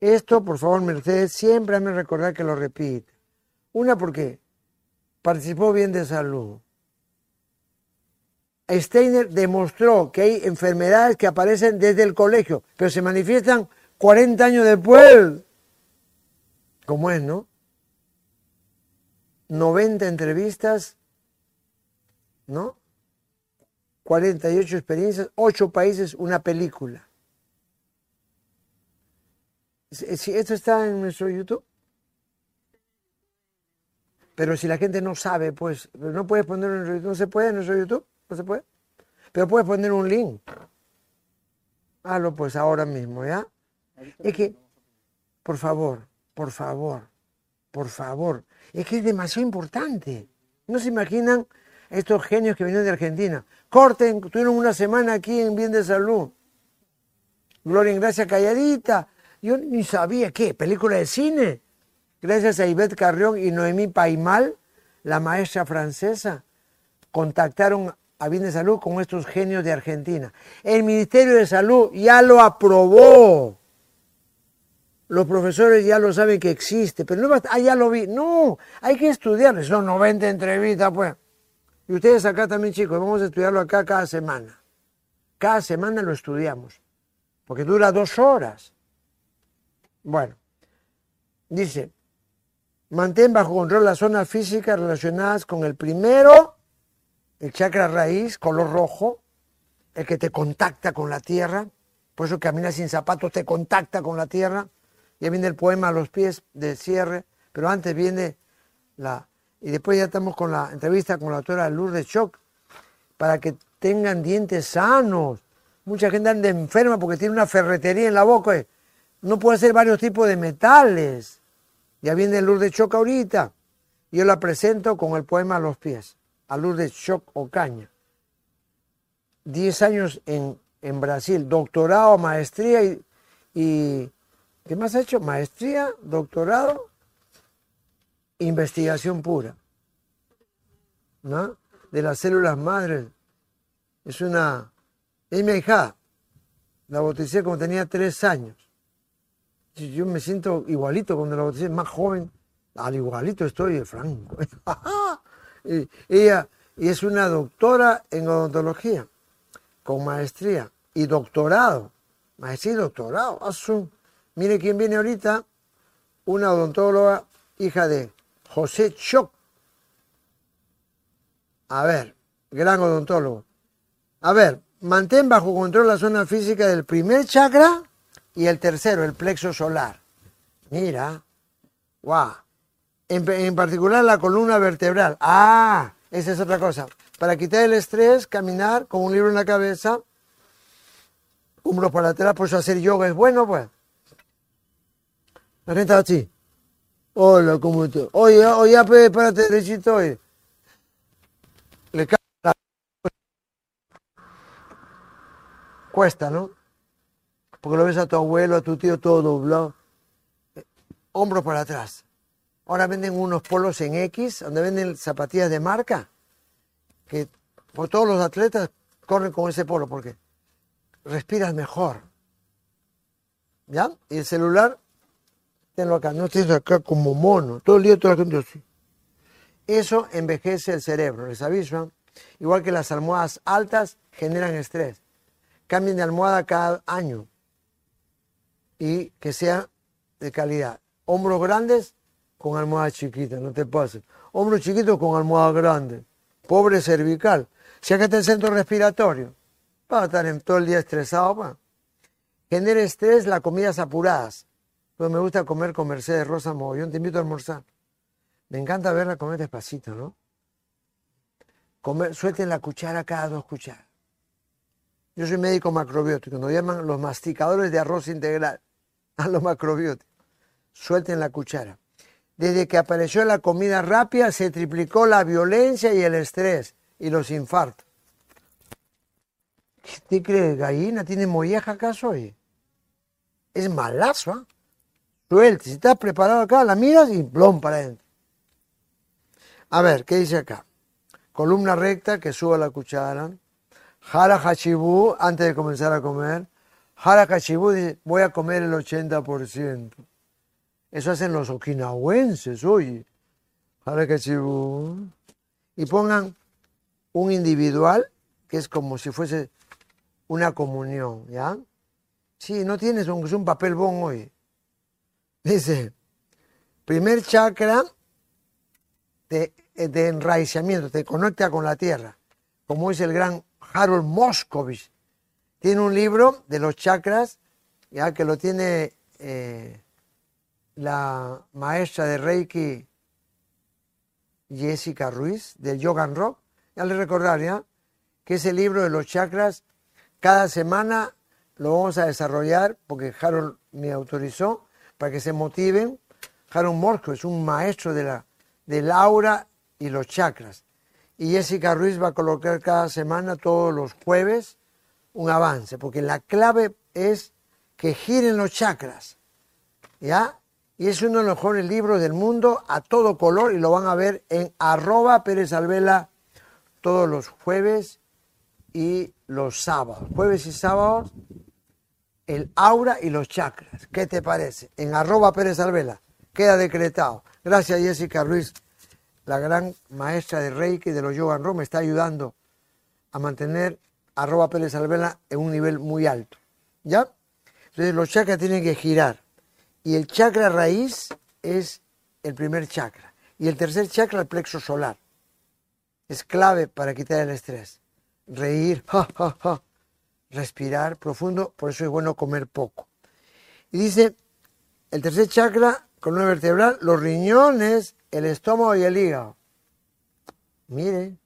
Esto, por favor, Mercedes, siempre me recordar que lo repite. Una porque participó bien de salud. Steiner demostró que hay enfermedades que aparecen desde el colegio, pero se manifiestan 40 años después. ¿Cómo es, no? 90 entrevistas, ¿no? 48 experiencias, 8 países, una película. Si- ¿Esto está en nuestro YouTube? Pero si la gente no sabe, pues, no puedes ponerlo en nuestro YouTube. ¿No se puede en nuestro YouTube? ¿No se puede? Pero puedes poner un link. Hazlo pues ahora mismo, ¿ya? Es que, por favor, por favor, por favor, es que es demasiado importante. No se imaginan estos genios que vienen de Argentina. Corten, tuvieron una semana aquí en Bien de Salud. Gloria en Gracia calladita. Yo ni sabía qué, película de cine. Gracias a Ivette Carrión y Noemí Paimal, la maestra francesa, contactaron a Bien de Salud con estos genios de Argentina. El Ministerio de Salud ya lo aprobó. Los profesores ya lo saben que existe, pero no basta, ah, ya lo vi. No, hay que estudiarlo. Son 90 entrevistas, pues. Y ustedes acá también, chicos, vamos a estudiarlo acá cada semana. Cada semana lo estudiamos, porque dura dos horas. Bueno, dice, mantén bajo control las zonas físicas relacionadas con el primero, el chakra raíz, color rojo, el que te contacta con la tierra, por eso caminas sin zapatos, te contacta con la tierra. Ya viene el poema a los pies de cierre, pero antes viene la... Y después ya estamos con la entrevista con la doctora Lourdes Choc, para que tengan dientes sanos. Mucha gente anda enferma porque tiene una ferretería en la boca. eh. No puede hacer varios tipos de metales. Ya viene Lourdes Choc ahorita. Yo la presento con el poema a los pies, a Lourdes Choc Ocaña. Diez años en, en Brasil, doctorado, maestría y, ¿Qué más ha hecho? Maestría, doctorado, investigación pura. ¿No? De las células madres. Es una. Es mi hija. La bauticé cuando tenía tres años. Yo me siento igualito cuando la bauticé, más joven. Al igualito estoy de Franco. ella es una doctora en odontología, con maestría y doctorado. Maestría y doctorado. Mire quién viene ahorita, una odontóloga, hija de José Choc. A ver, gran odontólogo. A ver, mantén bajo control la zona física del primer chakra y el tercero, el plexo solar. Mira, guau. En, en particular la columna vertebral. Ah, esa es otra cosa. Para quitar el estrés, caminar con un libro en la cabeza, hombros para atrás, por eso hacer yoga es bueno, pues. La gente así. Hola, ¿cómo estás? Oye, oye, espérate, derechito, oye. Le cae la... Cuesta, ¿no? Porque lo ves a tu abuelo, a tu tío todo doblado. Eh, Hombros para atrás. Ahora venden unos polos en X, donde venden zapatillas de marca, que por todos los atletas corren con ese polo, porque respiras mejor. ¿Ya? Y el celular tenlo acá, no estés acá como mono, todo el día toda la gente así. Eso envejece el cerebro, les aviso. ¿eh? Igual que las almohadas altas generan estrés. Cambien de almohada cada año y que sea de calidad. Hombros grandes con almohada chiquita, no te pases. Hombros chiquitos con almohada grande. Pobre cervical. Si acá está el centro respiratorio, va a estar en todo el día estresado. pa. Genera estrés las comidas apuradas. Pero me gusta comer con Mercedes Rosa Mogollón. Te invito a almorzar. Me encanta verla comer despacito, ¿no? Comer, suelten la cuchara cada dos cucharas. Yo soy médico macrobiótico, nos llaman los masticadores de arroz integral, a los macrobióticos. Suelten la cuchara. Desde que apareció la comida rápida, se triplicó la violencia y el estrés y los infartos. ¿Qué cree? ¿Gallina tiene molleja acaso? Oye? Es malazo. Suelte, si estás preparado acá, la miras y plom para adentro. A ver, ¿qué dice acá? Columna recta que suba la cuchara. Jara Hachibu, antes de comenzar a comer. Jara Hachibu dice, voy a comer el 80%. Eso hacen los okinawenses, oye. Jara Hachibu. Y pongan un individual que es como si fuese una comunión, ¿ya? Sí, no tienes un, es un papel bon hoy. Dice, primer chakra de, de enraizamiento, te conecta con la tierra, como dice el gran Harold Moscovich. Tiene un libro de los chakras, ya que lo tiene eh, la maestra de Reiki Jessica Ruiz, del Yoga Rock. Ya le recordar, ¿ya? Que ese libro de los chakras, cada semana lo vamos a desarrollar, porque Harold me autorizó, para que se motiven. Harold Moscovich es un maestro de la, del aura y los chakras. Y Jessica Ruiz va a colocar cada semana, todos los jueves, un avance, porque la clave es que giren los chakras. ¿Ya? Y es uno de los mejores libros del mundo a todo color y lo van a ver en arroba Pérez Alvela todos los jueves y los sábados. Jueves y sábados, el aura y los chakras. ¿Qué te parece? En arroba Pérez Alvela. Queda decretado. Gracias Jessica Ruiz la gran maestra de Reiki de los Yoga Rome, está ayudando a mantener arroba Pérez Alvela en un nivel muy alto. ¿Ya? Entonces los chakras tienen que girar. Y el chakra raíz es el primer chakra. Y el tercer chakra, el plexo solar. Es clave para quitar el estrés. Reír, respirar profundo, por eso es bueno comer poco. Y dice, el tercer chakra, columna vertebral, los riñones el estómago y el hígado. Mire,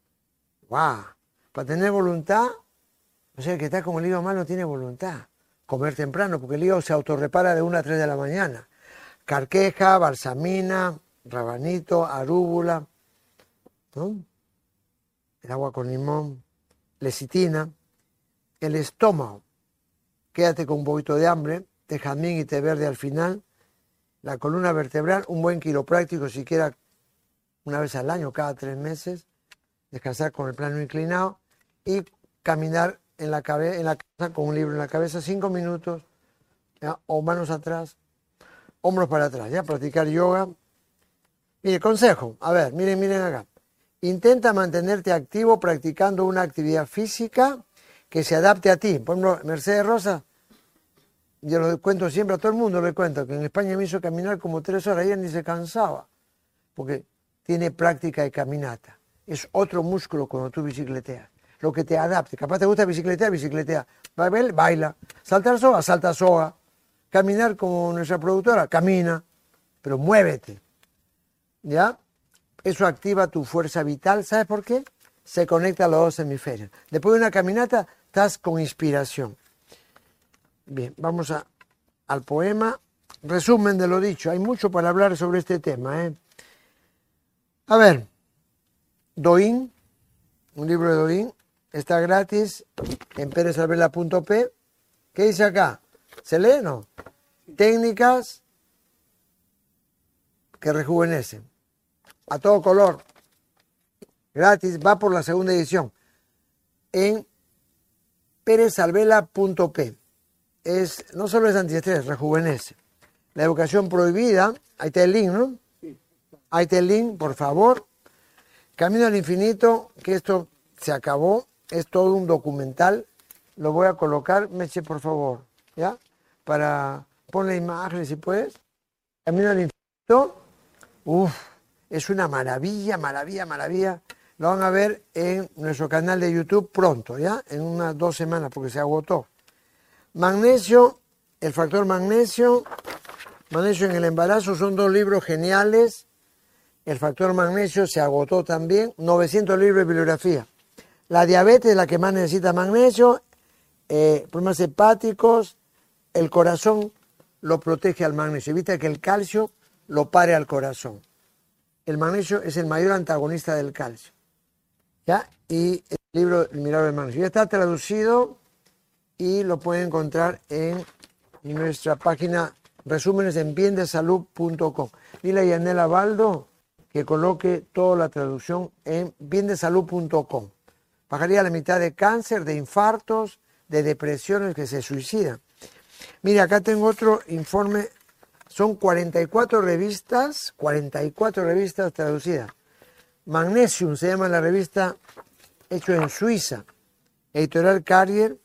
guau, para tener voluntad, o sea, el que está como el hígado mal no tiene voluntad. Comer temprano, porque el hígado se autorrepara de 1 a 3 de la mañana. Carqueja, balsamina, rabanito, arúgula, el agua con limón, lecitina, el estómago. Quédate con un poquito de hambre, té jazmín y té verde al final, la columna vertebral, un buen quiropráctico siquiera una vez al año, cada tres meses, descansar con el plano inclinado y caminar en la, en la casa con un libro en la cabeza, cinco minutos, o manos atrás, hombros para atrás, ya practicar yoga. Mire, consejo, a ver, miren, miren acá. Intenta mantenerte activo practicando una actividad física que se adapte a ti. Por ejemplo, Mercedes Rosa yo lo cuento siempre a todo el mundo, le cuento que en España me hizo caminar como tres horas, ella ni se cansaba, porque tiene práctica de caminata. Es otro músculo cuando tú bicicleteas, lo que te adapte. Capaz te gusta bicicletear, bicicletea. Baila, baila. Saltar soga, salta soga. Caminar como nuestra productora, camina, pero muévete. ¿Ya? Eso activa tu fuerza vital. ¿Sabes por qué? Se conecta a los dos hemisferios. Después de una caminata, estás con inspiración. Bien, vamos a, al poema. Resumen de lo dicho. Hay mucho para hablar sobre este tema. ¿eh? A ver, Doin, un libro de Doin, está gratis en perezalvela.p. ¿Qué dice acá? ¿Se lee no? Técnicas que rejuvenecen. A todo color. Gratis, va por la segunda edición. En perezalvela.p es, no solo es antiestrés, rejuvenece. La educación prohibida, ahí está el link, ¿no? Ahí está el link, por favor. Camino al infinito, que esto se acabó, es todo un documental. Lo voy a colocar, Meche, por favor, ¿ya? Para poner imágenes si puedes. Camino al infinito, uff, es una maravilla, maravilla, maravilla. Lo van a ver en nuestro canal de YouTube pronto, ¿ya? En unas dos semanas, porque se agotó. Magnesio, el factor magnesio, magnesio en el embarazo, son dos libros geniales. El factor magnesio se agotó también, 900 libros de bibliografía. La diabetes es la que más necesita magnesio, eh, problemas hepáticos, el corazón lo protege al magnesio, evita que el calcio lo pare al corazón. El magnesio es el mayor antagonista del calcio. ¿Ya? Y el libro El Milagro del Magnesio ya está traducido y lo pueden encontrar en nuestra página resúmenes en biendesalud.com. Dile a Yanela Baldo que coloque toda la traducción en biendesalud.com. Bajaría la mitad de cáncer, de infartos, de depresiones que se suicidan. Mire, acá tengo otro informe. Son 44 revistas, 44 revistas traducidas. Magnesium se llama la revista, hecho en Suiza. Editorial Carrier.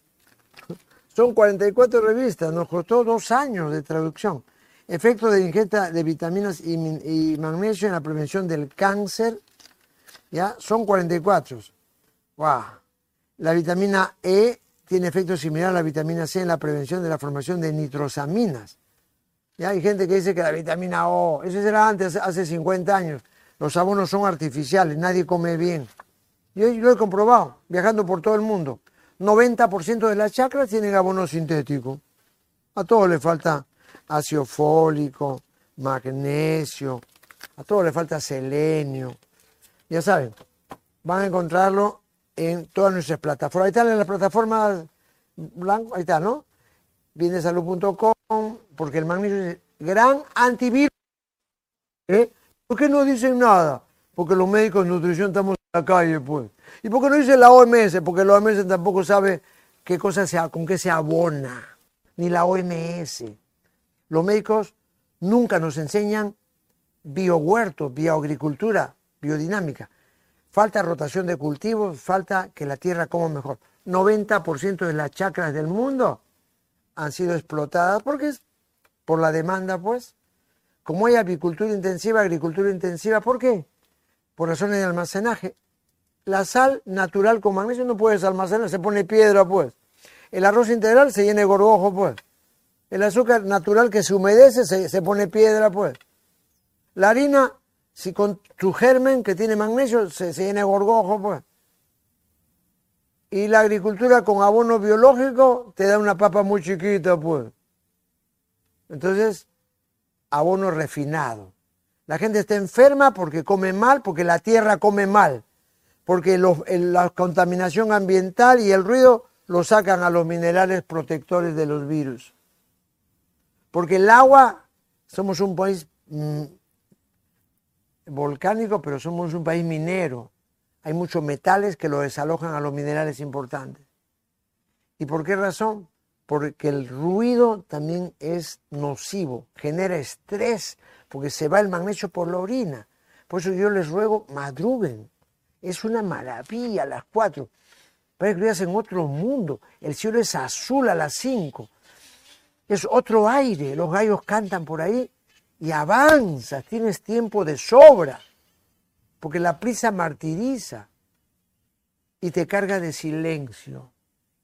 Son 44 revistas, nos costó dos años de traducción. Efecto de ingesta de vitaminas y, y magnesio en la prevención del cáncer. ¿Ya? Son 44. ¡Wow! La vitamina E tiene efecto similar a la vitamina C en la prevención de la formación de nitrosaminas. Ya hay gente que dice que la vitamina O, eso era antes, hace 50 años. Los abonos son artificiales, nadie come bien. Yo lo he comprobado, viajando por todo el mundo. 90% de las chacras tienen abono sintético. A todos le falta ácido fólico, magnesio, a todos le falta selenio. Ya saben, van a encontrarlo en todas nuestras plataformas. Ahí están en las plataformas blanco, ahí está, ¿no? Bienesalud.com, porque el magnesio es gran antivirus. ¿Eh? ¿Por qué no dicen nada? Porque los médicos de nutrición estamos en la calle, pues. ¿Y por qué no dice la OMS? Porque la OMS tampoco sabe qué cosa sea, con qué se abona, ni la OMS. Los médicos nunca nos enseñan biohuertos, bioagricultura, biodinámica. Falta rotación de cultivos, falta que la tierra coma mejor. 90% de las chacras del mundo han sido explotadas porque es por la demanda, pues. Como hay avicultura intensiva, agricultura intensiva, ¿por qué? Por razones de almacenaje. La sal natural con magnesio no puedes almacenar, se pone piedra, pues. El arroz integral se llena de gorgojo, pues. El azúcar natural que se humedece se, se pone piedra, pues. La harina si con tu germen que tiene magnesio se, se llena gorgojo, pues. Y la agricultura con abono biológico te da una papa muy chiquita, pues. Entonces, abono refinado. La gente está enferma porque come mal, porque la tierra come mal, porque la contaminación ambiental y el ruido lo sacan a los minerales protectores de los virus. Porque el agua, somos un país mm, volcánico, pero somos un país minero. Hay muchos metales que lo desalojan a los minerales importantes. ¿Y por qué razón? Porque el ruido también es nocivo, genera estrés, porque se va el magnesio por la orina. Por eso yo les ruego, madruguen. Es una maravilla a las cuatro. Parece que en otro mundo. El cielo es azul a las cinco. Es otro aire. Los gallos cantan por ahí y avanzas, tienes tiempo de sobra, porque la prisa martiriza y te carga de silencio,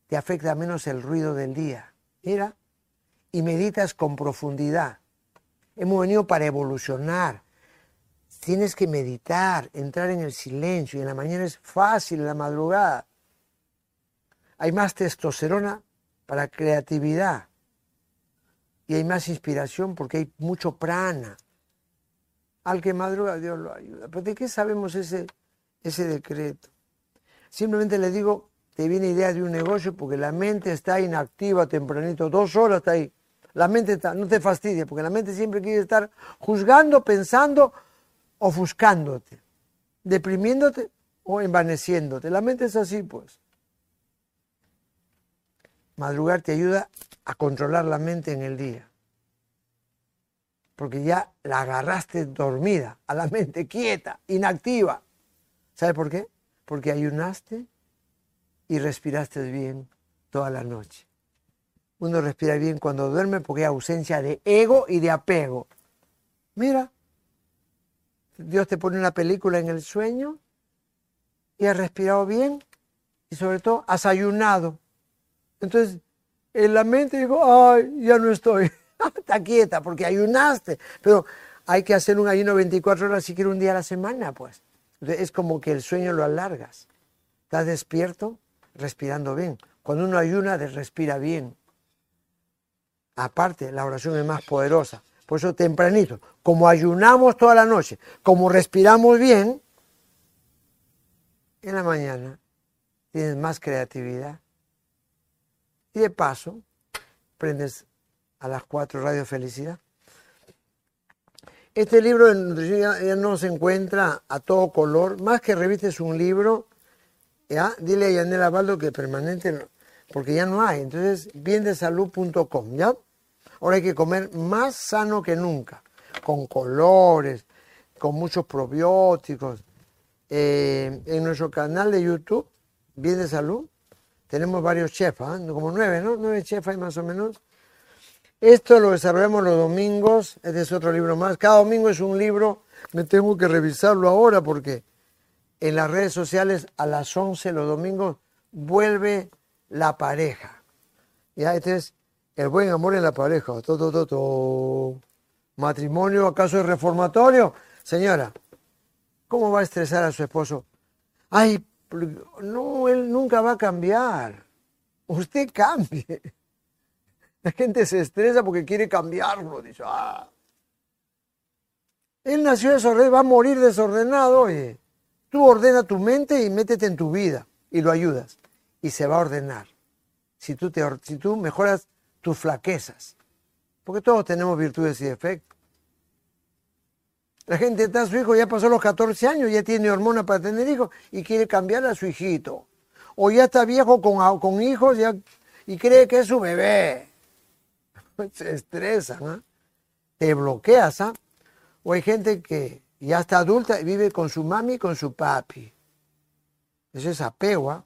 te afecta menos el ruido del día. Mira, y meditas con profundidad. Hemos venido para evolucionar. Tienes que meditar, entrar en el silencio y en la mañana es fácil, en la madrugada. Hay más testosterona para creatividad y hay más inspiración porque hay mucho prana. Al que madruga Dios lo ayuda. ¿Pero de qué sabemos ese, ese decreto? Simplemente le digo, te viene idea de un negocio porque la mente está inactiva tempranito, dos horas está ahí. La mente está, no te fastidia, porque la mente siempre quiere estar juzgando, pensando, ofuscándote, deprimiéndote o envaneciéndote. La mente es así, pues. Madrugar te ayuda a controlar la mente en el día. Porque ya la agarraste dormida, a la mente quieta, inactiva. ¿Sabe por qué? Porque ayunaste y respiraste bien toda la noche. Uno respira bien cuando duerme porque hay ausencia de ego y de apego. Mira, Dios te pone una película en el sueño y has respirado bien y sobre todo has ayunado. Entonces, en la mente digo, ay, ya no estoy. Está quieta porque ayunaste. Pero hay que hacer un ayuno 24 horas si quiere un día a la semana, pues. Entonces, es como que el sueño lo alargas. Estás despierto, respirando bien. Cuando uno ayuna, respira bien. Aparte, la oración es más poderosa. Por eso tempranito, como ayunamos toda la noche, como respiramos bien, en la mañana tienes más creatividad. Y de paso, prendes a las cuatro Radio Felicidad. Este libro de nutrición ya, no se encuentra a todo color, más que revista es un libro, ¿ya? Dile a Yanela Baldo que permanente, porque ya no hay. Entonces, biendesalud.com, ¿ya? Ahora hay que comer más sano que nunca, con colores, con muchos probióticos. Eh, en nuestro canal de YouTube, Bien de Salud, tenemos varios chefs, ¿ah? como nueve, ¿no? Nueve chefs hay más o menos esto lo desarrollamos los domingos, este es otro libro más. Cada domingo es un libro, me tengo que revisarlo ahora porque en las redes sociales a las 11 los domingos vuelve la pareja. Ya, este es el buen amor en la pareja. ¿Matrimonio acaso es reformatorio? Señora, ¿cómo va a estresar a su esposo? Ay, no, él nunca va a cambiar. Usted cambie. La gente se estresa porque quiere cambiarlo. Dice, ah. Él nació desordenado, va a morir desordenado. Oye, tú ordena tu mente y métete en tu vida y lo ayudas. Y se va a ordenar. Si tú, te, si tú mejoras tus flaquezas. Porque todos tenemos virtudes y defectos. La gente está, su hijo ya pasó los 14 años, ya tiene hormonas para tener hijos y quiere cambiar a su hijito. O ya está viejo con, con hijos y cree que es su bebé. se estresan, ¿ah? te bloqueas. ¿ah? O hay gente que ya está adulta y vive con su mami y con su papi. Eso es apego, ¿ah?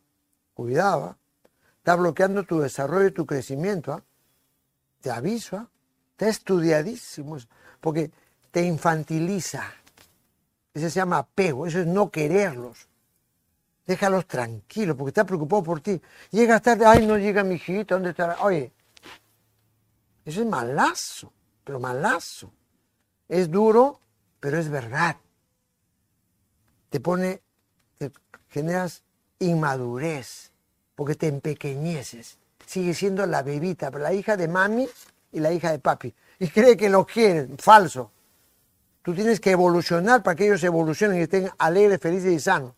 cuidado. Está bloqueando tu desarrollo y tu crecimiento. Te aviso, está estudiadísimo, porque te infantiliza. Eso se llama apego, eso es no quererlos. Déjalos tranquilos, porque está preocupado por ti. Llega tarde, ay, no llega mi hijito, ¿dónde estará? Oye, eso es malazo, pero malazo. Es duro, pero es verdad. Te pone, te generas inmadurez, porque te empequeñeces. Sigue siendo la bebita, pero la hija de mami y la hija de papi. Y cree que lo quieren, falso. Tú tienes que evolucionar para que ellos evolucionen y estén alegres, felices y sanos.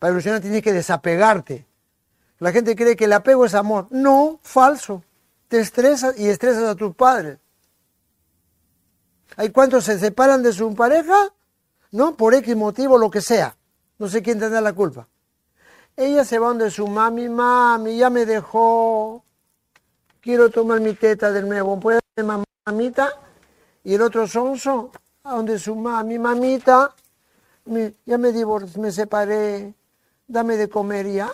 Para evolucionar tienes que desapegarte. La gente cree que el apego es amor. No, falso te estresas y estresas a tus padres. ¿Hay cuántos se separan de su pareja? ¿No? Por X motivo, lo que sea. No sé quién tendrá la culpa. Ella se va donde su mami, mami, ya me dejó. Quiero tomar mi teta de nuevo. ¿Puede ser mamita? Y el otro sonso, a donde su mami, mamita, ya me divorcié, me separé. Dame de comer ya.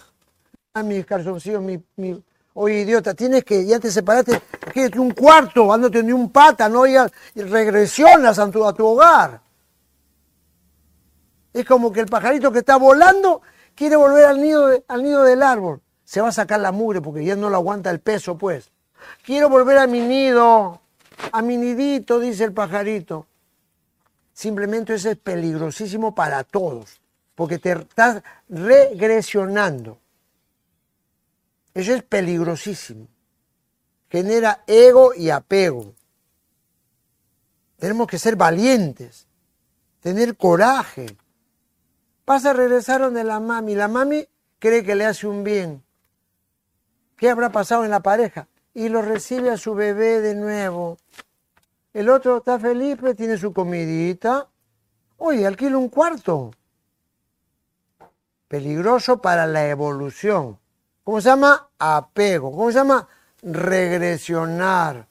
A mis calzoncillos, mi, mi Oye, idiota, tienes que, ya te separaste, quédate un cuarto, andate ni un pata, no y regresionas a tu, a tu hogar. Es como que el pajarito que está volando quiere volver al nido, al nido del árbol. Se va a sacar la mugre porque ya no lo aguanta el peso, pues. Quiero volver a mi nido, a mi nidito, dice el pajarito. Simplemente eso es peligrosísimo para todos, porque te estás regresionando. Eso es peligrosísimo. Genera ego y apego. Tenemos que ser valientes, tener coraje. Pasa, regresaron de la mami. La mami cree que le hace un bien. ¿Qué habrá pasado en la pareja? Y lo recibe a su bebé de nuevo. El otro está feliz, tiene su comidita. Oye, alquila un cuarto. Peligroso para la evolución. ¿Cómo se llama? Apego. ¿Cómo se llama? Regresionar.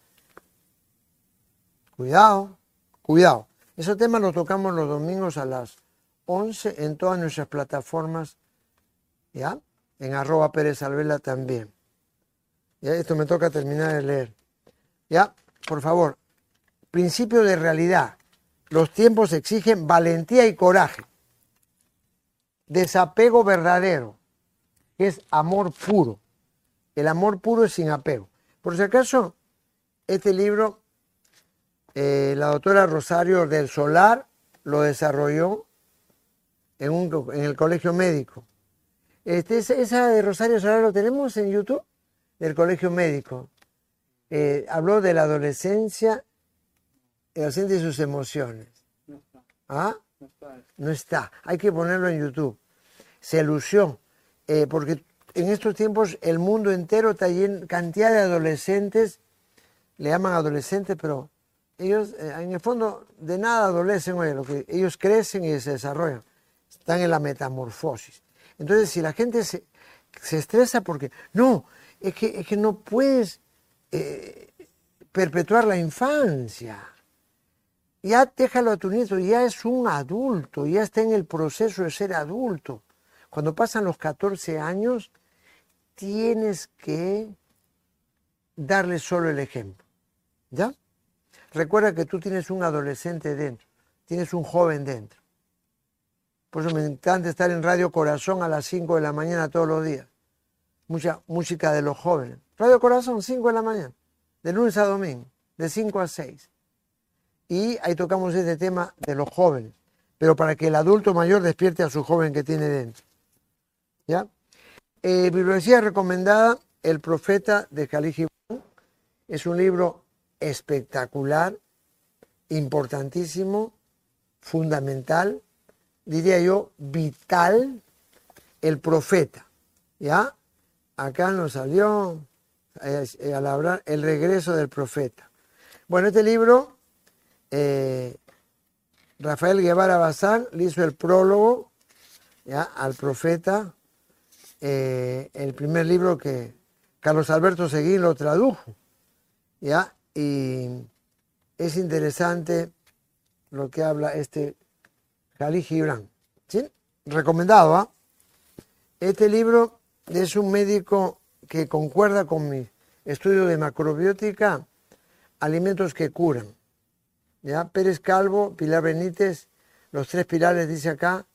Cuidado, cuidado. Ese tema lo tocamos los domingos a las 11 en todas nuestras plataformas, ¿ya? En arroba Pérez Alvela también. ¿Ya? Esto me toca terminar de leer. ¿Ya? Por favor, principio de realidad. Los tiempos exigen valentía y coraje. Desapego verdadero es amor puro. El amor puro es sin apego. Por si acaso, este libro, eh, la doctora Rosario del Solar lo desarrolló en, un, en el colegio médico. Este, esa de Rosario Solar lo tenemos en YouTube, del colegio médico. Eh, habló de la adolescencia el adolescente y sus emociones. No está. ¿Ah? No está. No está. Hay que ponerlo en YouTube. Se lució. eh, porque en estos tiempos el mundo entero está lleno, cantidad de adolescentes, le llaman adolescentes, pero ellos eh, en el fondo de nada adolecen, oye, lo que ellos crecen y se desarrollan. Están en la metamorfosis. Entonces, si la gente se, se estresa porque, no, es que, es que no puedes eh, perpetuar la infancia ya déjalo a tu nieto, ya es un adulto, ya está en el proceso de ser adulto. Cuando pasan los 14 años, tienes que darle solo el ejemplo. ¿Ya? Recuerda que tú tienes un adolescente dentro, tienes un joven dentro. Por eso me encanta estar en Radio Corazón a las 5 de la mañana todos los días. Mucha música de los jóvenes. Radio Corazón, 5 de la mañana, de lunes a domingo, de 5 a 6 y ahí tocamos este tema de los jóvenes, pero para que el adulto mayor despierte a su joven que tiene dentro. ¿Ya? Eh, bibliografía recomendada, El profeta de Khalil Gibran. Es un libro espectacular, importantísimo, fundamental, diría yo, vital, el profeta. ¿Ya? Acá nos salió eh, al hablar el regreso del profeta. Bueno, este libro eh, Rafael Guevara Bazán le hizo el prólogo al profeta, eh, el primer libro que Carlos Alberto Seguín lo tradujo. ¿ya? Y es interesante lo que habla este Jalí Gibran. Recomendado. ¿ah? Este libro es un médico que concuerda con mi estudio de macrobiótica, alimentos que curan. ¿Ya? Pérez Calvo, Pilar Benítez, los tres pilares dice acá,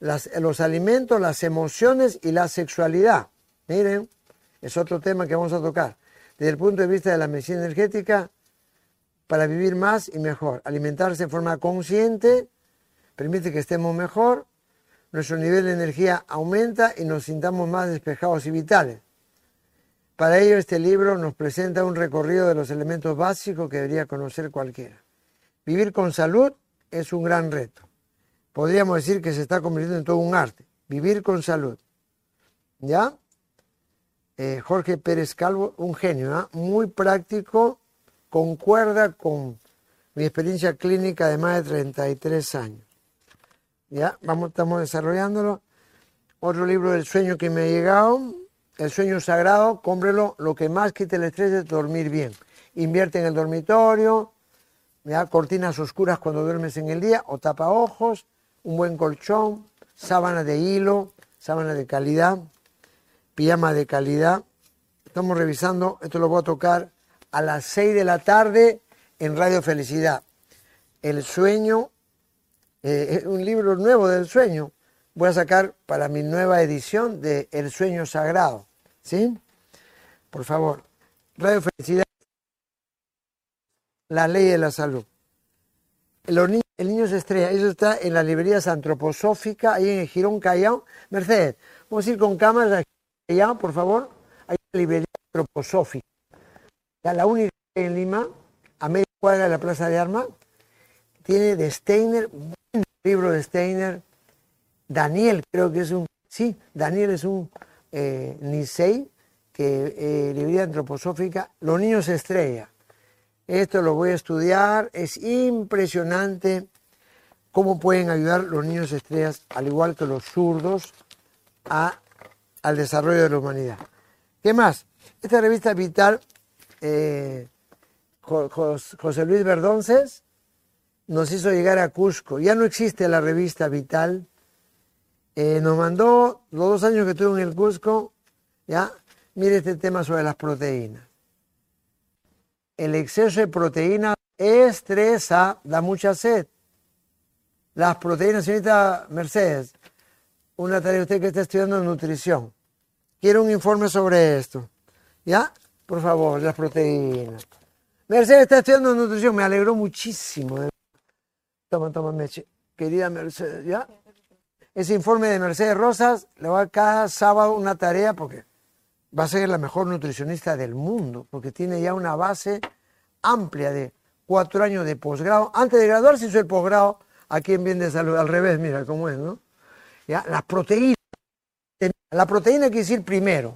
los alimentos, las emociones y la sexualidad. Miren, es otro tema que vamos a tocar. Desde el punto de vista de la medicina energética, para vivir más y mejor. Alimentarse de forma consciente permite que estemos mejor, nuestro nivel de energía aumenta y nos sintamos más despejados y vitales. Para ello, este libro nos presenta un recorrido de los elementos básicos que debería conocer cualquiera. Vivir con salud es un gran reto. Podríamos decir que se está convirtiendo en todo un arte. Vivir con salud. ¿Ya? Eh, Jorge Pérez Calvo, un genio, ¿ah? muy práctico, concuerda con mi experiencia clínica de más de 33 años. ¿Ya? Vamos, estamos desarrollándolo. Otro libro del sueño que me ha llegado, El sueño sagrado, cómprelo, lo que más quita el estrés es dormir bien. Invierte en el dormitorio, ¿ya? cortinas oscuras cuando duermes en el día o tapa ojos, un buen colchón, sábana de hilo, sábana de calidad, pijama de calidad. Estamos revisando, esto lo voy a tocar a las 6 de la tarde en Radio Felicidad. El sueño, eh, un libro nuevo del sueño. Voy a sacar para mi nueva edición de El sueño sagrado. ¿Sí? Por favor, Radio Felicidad, la ley de la salud. Los el niño se estrella, eso está en las librerías antroposóficas, ahí en el Girón Callao. Mercedes, vamos a ir con cámaras a Callao, por favor. Hay una librería antroposófica. La única en Lima, a media cuadra de la Plaza de Armas, tiene de Steiner, un libro de Steiner. Daniel, creo que es un, sí, Daniel es un eh, Nisei, que eh, librería antroposófica, Los niños estrella. Esto lo voy a estudiar, es impresionante cómo pueden ayudar los niños estrellas, al igual que los zurdos, al desarrollo de la humanidad. ¿Qué más? Esta revista Vital, eh, Jo- Jos- José Luis Verdonces, nos hizo llegar a Cusco. Ya no existe la revista Vital. Eh, nos mandó los dos años que estuve en el Cusco, ya, mire este tema sobre las proteínas. El exceso de proteínas estresa, da mucha sed. Las proteínas, señorita Mercedes, una tarea usted que está estudiando nutrición. Quiero un informe sobre esto. ¿Ya? Por favor, las proteínas. Mercedes está estudiando nutrición, me alegró muchísimo. de- Toma, toma, Meche. Querida Mercedes, ¿ya? Ese informe de Mercedes Rosas le va cada sábado una tarea porque va a ser la mejor nutricionista del mundo, porque tiene ya una base amplia de cuatro años de posgrado. Antes de graduarse hizo el posgrado aquí en Bien de Salud. Al revés, mira cómo es, ¿no? ¿Ya? Las proteínas. La proteína quiere decir primero.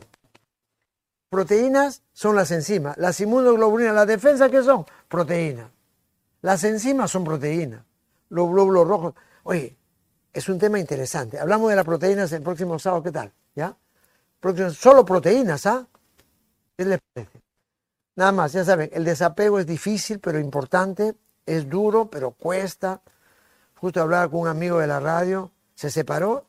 Proteínas son las enzimas. Las inmunoglobulinas, las defensas, ¿qué son? Proteínas. Las enzimas son proteínas. Los glóbulos rojos. Oye, es un tema interesante. Hablamos de las proteínas el próximo sábado, ¿qué tal? ¿Ya? Solo proteínas, ¿ah? ¿Qué les parece? Nada más, ya saben, el desapego es difícil, pero importante. Es duro, pero cuesta. Justo hablaba con un amigo de la radio, se separó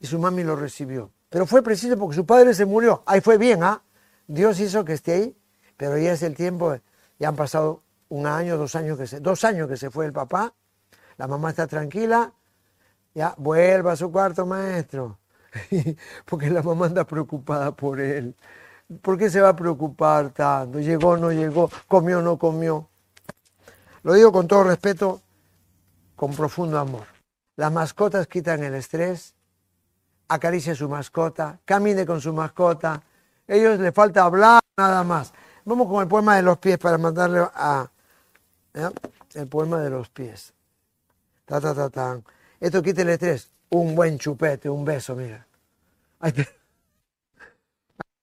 y su mami lo recibió. Pero fue preciso porque su padre se murió. Ahí fue bien, ¿ah? Dios hizo que esté ahí, pero ya es el tiempo, ya han pasado un año, dos años que se, dos años que se fue el papá, la mamá está tranquila, ya vuelva a su cuarto maestro, porque la mamá anda preocupada por él. ¿Por qué se va a preocupar tanto? ¿Llegó o no llegó? ¿Comió o no comió? Lo digo con todo respeto, con profundo amor. Las mascotas quitan el estrés, acaricia a su mascota, camine con su mascota. ellos les falta hablar nada más. Vamos con el poema de los pies para mandarle a, el poema de los pies. Ta, ta, ta, ta. Esto quita el estrés. Un buen chupete, un beso, mira.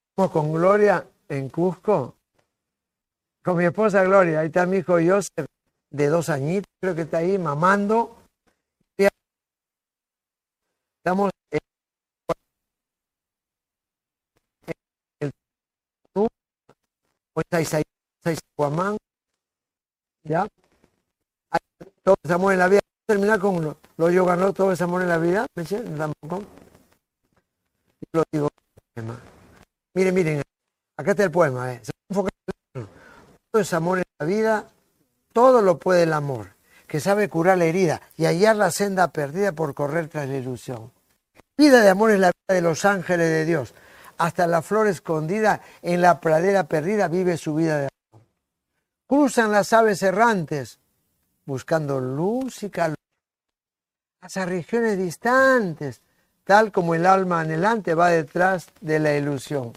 Estamos con Gloria en Cusco. Con mi esposa Gloria. Ahí está mi hijo Joseph, de dos añitos, creo que está ahí, mamando. Estamos en el ¿Ya? Todo ese amor en la vida. Terminar con uno. Lo yo ganó todo ese amor en la vida. ¿Me Tampoco. Lo digo. Miren, miren. Acá está el poema. ¿eh? Todo ese amor en la vida. Todo lo puede el amor. Que sabe curar la herida y hallar la senda perdida por correr tras la ilusión. Vida de amor es la vida de los ángeles de Dios. Hasta la flor escondida en la pradera perdida vive su vida de amor. Cruzan las aves errantes buscando luz y calor. Hacia regiones distantes, tal como el alma anhelante va detrás de la ilusión.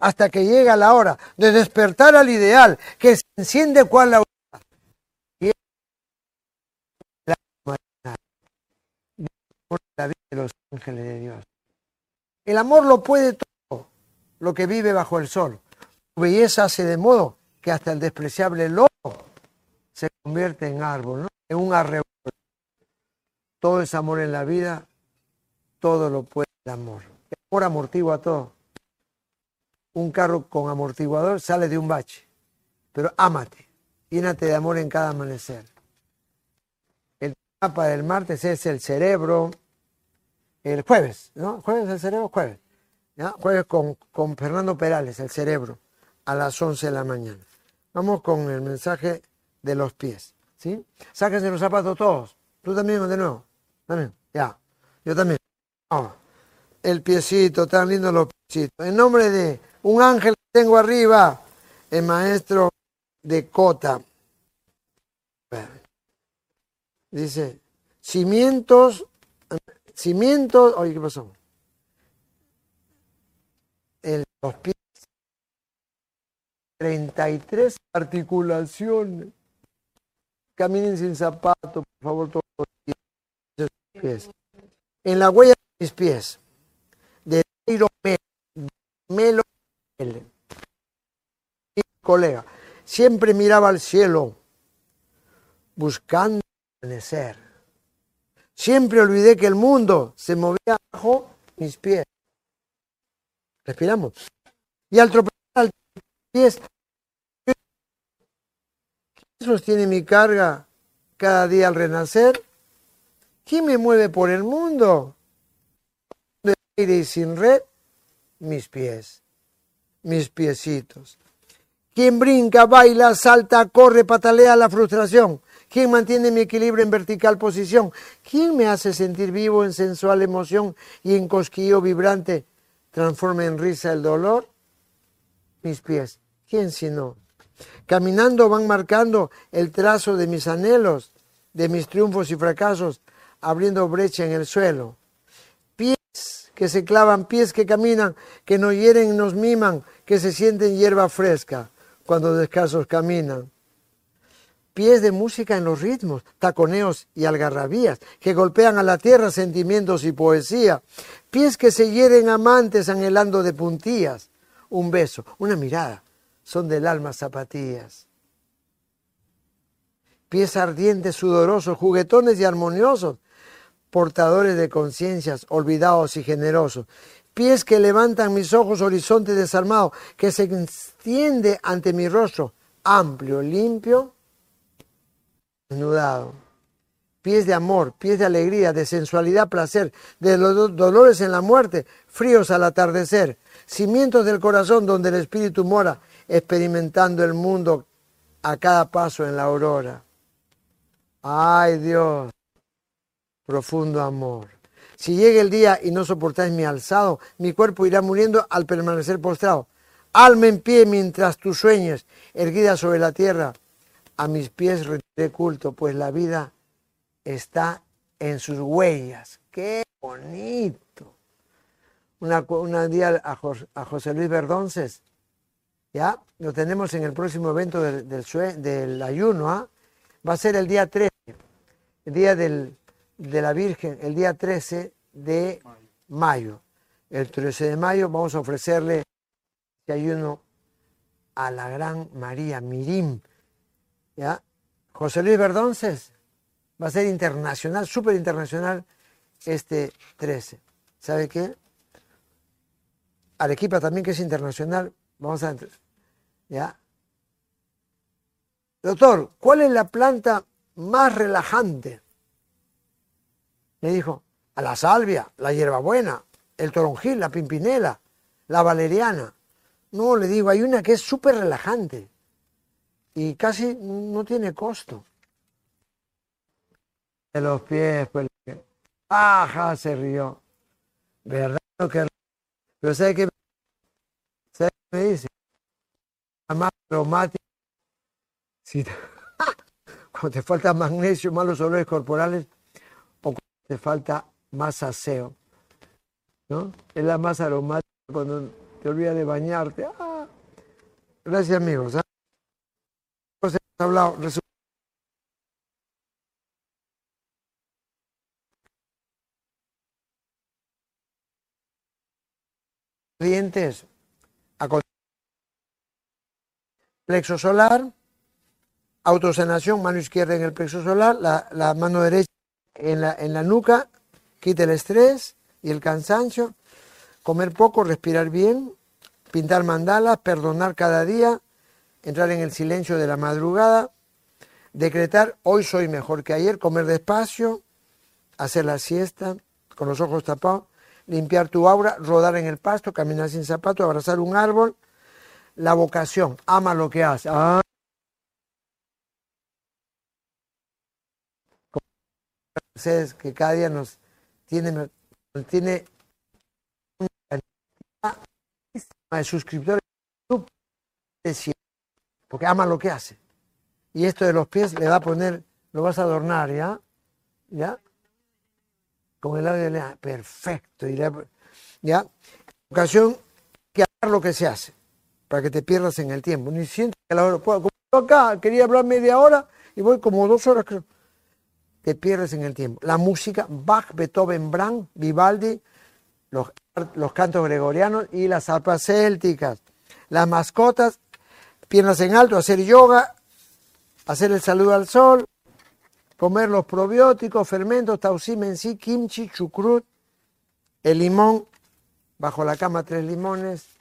Hasta que llega la hora de despertar al ideal, que se enciende cual la la vida de los ángeles de Dios. El amor lo puede todo, lo que vive bajo el sol. Su belleza hace de modo que hasta el despreciable lobo se convierte en árbol. En un arrebol. Todo es amor en la vida, todo lo puede el amor. El amor amortigua todo. Un carro con amortiguador sale de un bache, pero ámate, llénate de amor en cada amanecer. El mapa del martes es el cerebro, el jueves, ¿no? Jueves el cerebro, jueves. Jueves con, con Fernando Perales, el cerebro, a las 11 de la mañana. Vamos con el mensaje de los pies. Sáquense los zapatos todos. Tú también, de nuevo. También, ya. Yo también. El piecito, tan lindo los piecitos. En nombre de un ángel que tengo arriba, el maestro de Cota. Dice, cimientos, cimientos, oye, ¿qué pasó? El, los pies 33 articulaciones. Caminen sin zapato, por favor, todos los pies. En la huella de mis pies, de Dairo Melo, mi colega, siempre miraba al cielo buscando amanecer. Siempre olvidé que el mundo se movía bajo mis pies. Respiramos. Y al tropezar al pies sostiene mi carga cada día al renacer? ¿Quién me mueve por el mundo? De aire y sin red, mis pies, mis piecitos. ¿Quién brinca, baila, salta, corre, patalea la frustración? ¿Quién mantiene mi equilibrio en vertical posición? ¿Quién me hace sentir vivo en sensual emoción y en cosquillo vibrante transforma en risa el dolor? Mis pies. ¿Quién si no? Caminando van marcando el trazo de mis anhelos, de mis triunfos y fracasos, abriendo brecha en el suelo. Pies que se clavan, pies que caminan, que nos hieren y nos miman, que se sienten hierba fresca. cuando descalzos caminan. Pies de música en los ritmos, taconeos y algarrabías, que golpean a la tierra sentimientos y poesía. Pies que se hieren amantes anhelando de puntillas. Un beso, una mirada, son del alma zapatillas. Pies ardientes, sudorosos, juguetones y armoniosos, portadores de conciencias, olvidados y generosos. Pies que levantan mis ojos, horizonte desarmado, que se extiende ante mi rostro, amplio, limpio, desnudado. Pies de amor, pies de alegría, de sensualidad, placer, de los dolores en la muerte, fríos al atardecer, cimientos del corazón donde el espíritu mora, experimentando el mundo a cada paso en la aurora. Ay Dios, profundo amor. Si llega el día y no soportáis mi alzado, mi cuerpo irá muriendo al permanecer postrado. Alma en pie mientras tú sueñes, erguida sobre la tierra, a mis pies retiré culto, pues la vida está en sus huellas. ¡Qué bonito! Una, día a, José Luis Verdonces, ya, lo tenemos en el próximo evento del, ayuno, ¿ah? va a ser el día 13, el día del, de la Virgen el día 13 de mayo. El 13 de mayo vamos a ofrecerle este ayuno a la gran María Mirim. ¿ya? José Luis Verdonces va a ser internacional, súper internacional este 13. ¿Sabe qué? Arequipa también que es internacional. Vamos a... ¿Ya? Doctor, ¿cuál es la planta más relajante? Me dijo, a la salvia, la hierbabuena, el toronjil, la pimpinela, la valeriana. No, le digo, hay una que es súper relajante y casi no tiene costo. De los pies, pues. Ajá, se rió. ¿Verdad? Que... Pero ¿sabe qué? ¿Sabe qué me dice? Más aromática. Cuando te falta magnesio, malos olores corporales, te falta más aseo. ¿no? Es la más aromática cuando te olvidas de bañarte. Ah. Gracias amigos. ¿ah? Hemos hablado, dientes plexo solar, autosanación, mano izquierda en el plexo solar, la, mano derecha en la, en la nuca, quita el estrés y el cansancio, comer poco, respirar bien, pintar mandalas, perdonar cada día, entrar en el silencio de la madrugada, decretar hoy soy mejor que ayer, comer despacio, hacer la siesta con los ojos tapados, limpiar tu aura, rodar en el pasto, caminar sin zapatos, abrazar un árbol, la vocación, ama lo que hace. Ah. ustedes que cada día nos tiene, tiene una cantidad de suscriptores porque ama lo que hace. Y esto de los pies le va a poner, lo vas a adornar, ¿ya? ¿Ya? Con el audio de perfecto. Y ¿Ya? ocasión que hacer lo que se hace, para que te pierdas en el tiempo. Ni siento que la hora, como acá, quería hablar media hora y voy como dos horas, te pierdes en el tiempo. La música, Bach, Beethoven, Brahms, Vivaldi, los, los cantos gregorianos y las arpas célticas. Las mascotas, piernas en alto, hacer yoga, hacer el saludo al sol, comer los probióticos, fermentos, tausí, mensí, kimchi, chucrut, el limón, bajo la cama tres limones.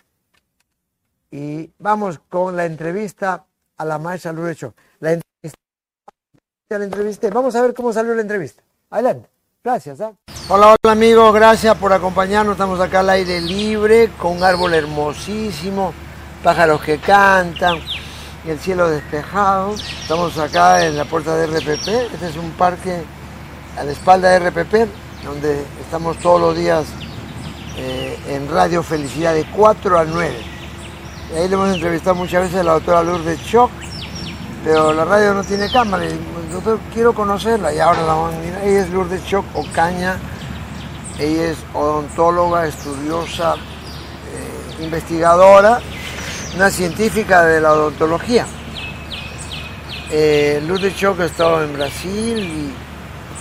Y vamos con la entrevista a la maestra Lourdes La la entrevisté. Vamos a ver cómo salió la entrevista. Adelante. Gracias. ¿ah? Hola, hola amigos, gracias por acompañarnos. Estamos acá al aire libre con un árbol hermosísimo, pájaros que cantan y el cielo despejado. Estamos acá en la puerta de RPP. Este es un parque a la espalda de RPP, donde estamos todos los días eh, en Radio Felicidad de 4 a 9. Y ahí le hemos entrevistado muchas veces a la doctora Lourdes Choc, pero la radio no tiene cámara doctor, quiero conocerla y ahora la van a mirar. Ella es Lourdes Choc Ocaña, ella es odontóloga, estudiosa, eh, investigadora una científica de la odontología. Eh, Luz de Choco estaba en Brasil y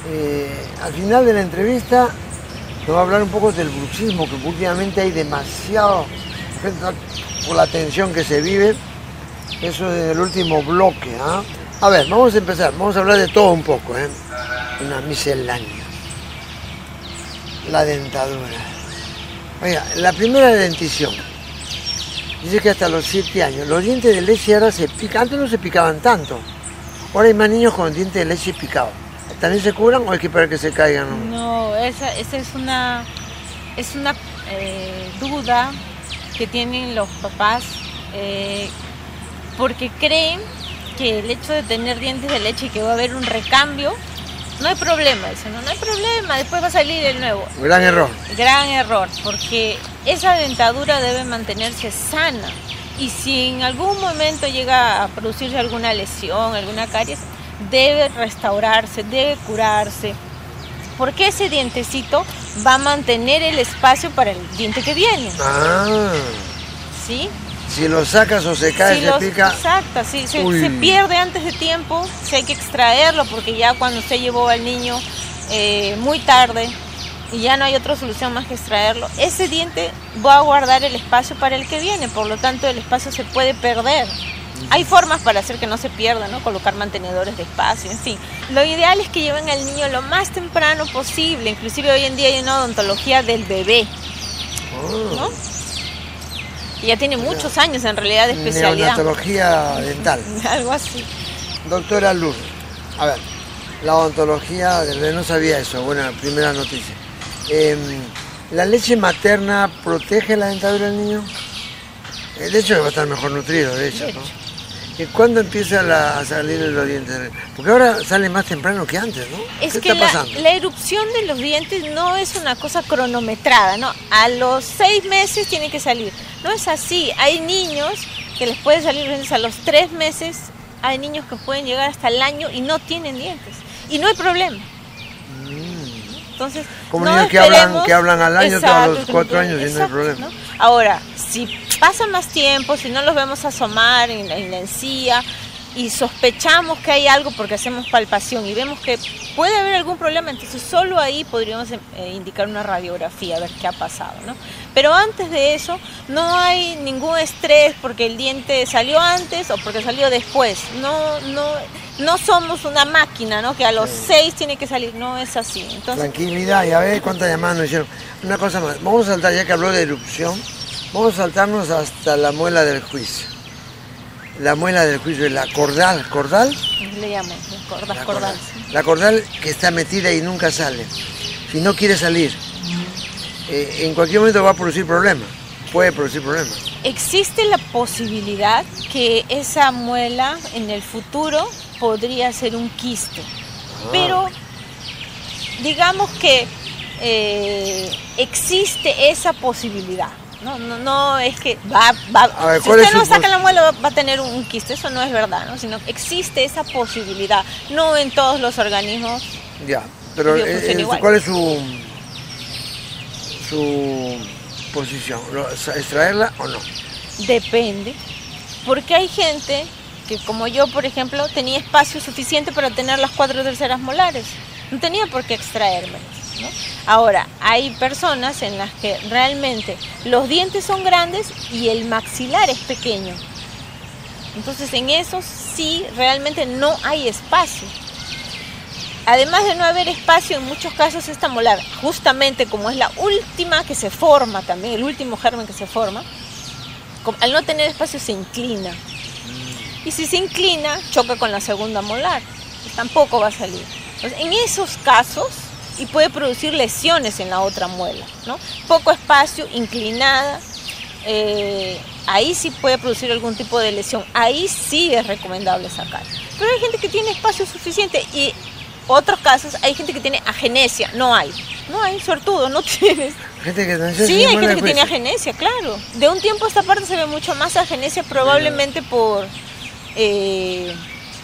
eh, al final de la entrevista nos va a hablar un poco del bruxismo, que últimamente hay demasiado, por la tensión que se vive, eso es el último bloque. ¿ah? A ver, vamos a empezar, vamos a hablar de todo un poco, ¿eh? una miscelánea. La dentadura. Oiga, la primera dentición. Dice que hasta los 7 años. Los dientes de leche ahora se pican. Antes no se picaban tanto. Ahora hay más niños con dientes de leche picados. ¿También se curan o hay que esperar que se caigan? No, esa, esa es una, es una eh, duda que tienen los papás eh, porque creen que el hecho de tener dientes de leche y que va a haber un recambio no hay problema, dicen, no, no hay problema, después va a salir el nuevo. Gran error. Gran error, porque esa dentadura debe mantenerse sana. Y si en algún momento llega a producirse alguna lesión, alguna caries, debe restaurarse, debe curarse. Porque ese dientecito va a mantener el espacio para el diente que viene. Ah. ¿Sí? Si lo sacas o se cae, se pica. Exacto, si se, se, pierde antes de tiempo, si hay que extraerlo porque ya cuando usted llevó al niño eh, muy tarde y ya no hay otra solución más que extraerlo, ese diente va a guardar el espacio para el que viene, por lo tanto el espacio se puede perder. Hay formas para hacer que no se pierda, ¿no? Colocar mantenedores de espacio, en fin. Lo ideal es que lleven al niño lo más temprano posible, inclusive hoy en día hay una odontología del bebé, ¿no? Y ya tiene muchos años en realidad de especialidad. Neonatología dental. Algo así. Doctora Luz, a ver, la odontología, no sabía eso, buena primera noticia. Em, ¿La leche materna protege la dentadura del niño? Eh, de hecho, va a estar mejor nutrido, de hecho. ¿no? ¿Y cuándo empieza a salir los dientes? Porque ahora sale más temprano que antes, ¿no? Es que la, la, erupción de los dientes no es una cosa cronometrada, ¿no? A los seis meses tiene que salir. No es así. Hay niños que les puede salir dientes a los tres meses. Hay niños que pueden llegar hasta el año y no tienen dientes. Y no hay problema. Entonces, Como no niños que hablan, que hablan al año, a los cuatro años y no hay problema. ¿no? Ahora, si pasa más tiempo, si no los vemos asomar en la, en la encía y sospechamos que hay algo porque hacemos palpación y vemos que puede haber algún problema, entonces solo ahí podríamos eh, indicar una radiografía, a ver qué ha pasado, ¿no? Pero antes de eso no hay ningún estrés porque el diente salió antes o porque salió después. No, no, no somos una máquina, ¿no? Que a los sí. seis tiene que salir, no es así. Entonces, Tranquilidad, ya ves cuántas llamadas nos hicieron. Una cosa más, vamos a saltar, ya que habló de erupción, vamos a saltarnos hasta la muela del juicio. La muela del juicio, la cordal, ¿cordal? Le llamo, cordal, la cordal. La cordal que está metida y nunca sale. Si no quiere salir, eh, en cualquier momento va a producir problemas. Puede producir problemas. Existe la posibilidad que esa muela en el futuro podría ser un quiste. Ah. Pero digamos que eh, existe esa posibilidad. No, no, no es que va, va a ver, si usted no saca la muela va, a tener un quiste, eso no es verdad, ¿no? sino existe esa posibilidad, no en todos los organismos. Ya, pero eh, ¿cuál es su, su posición? ¿Extraerla o no? Depende, porque hay gente que como yo, por ejemplo, tenía espacio suficiente para tener las cuatro terceras molares, no tenía por qué extraérmelas. ¿No? Ahora, hay personas en las que realmente los dientes son grandes y el maxilar es pequeño. Entonces, en esos sí realmente no hay espacio. Además de no haber espacio, en muchos casos esta molar, justamente como es la última que se forma también, el último germen que se forma, al no tener espacio se inclina. Y si se inclina, choca con la segunda molar. Pues tampoco va a salir. Entonces, en esos casos, y puede producir lesiones en la otra muela, ¿no? Poco espacio, inclinada, eh, ahí sí puede producir algún tipo de lesión, ahí sí es recomendable sacar. Pero hay gente que tiene espacio suficiente y otros casos hay gente que tiene agenesia, no hay, no hay, sortudo, no tienes. Gente que sí, hay gente que tiene agenesia, claro. De un tiempo a esta parte se ve mucho más agenesia probablemente por... Eh,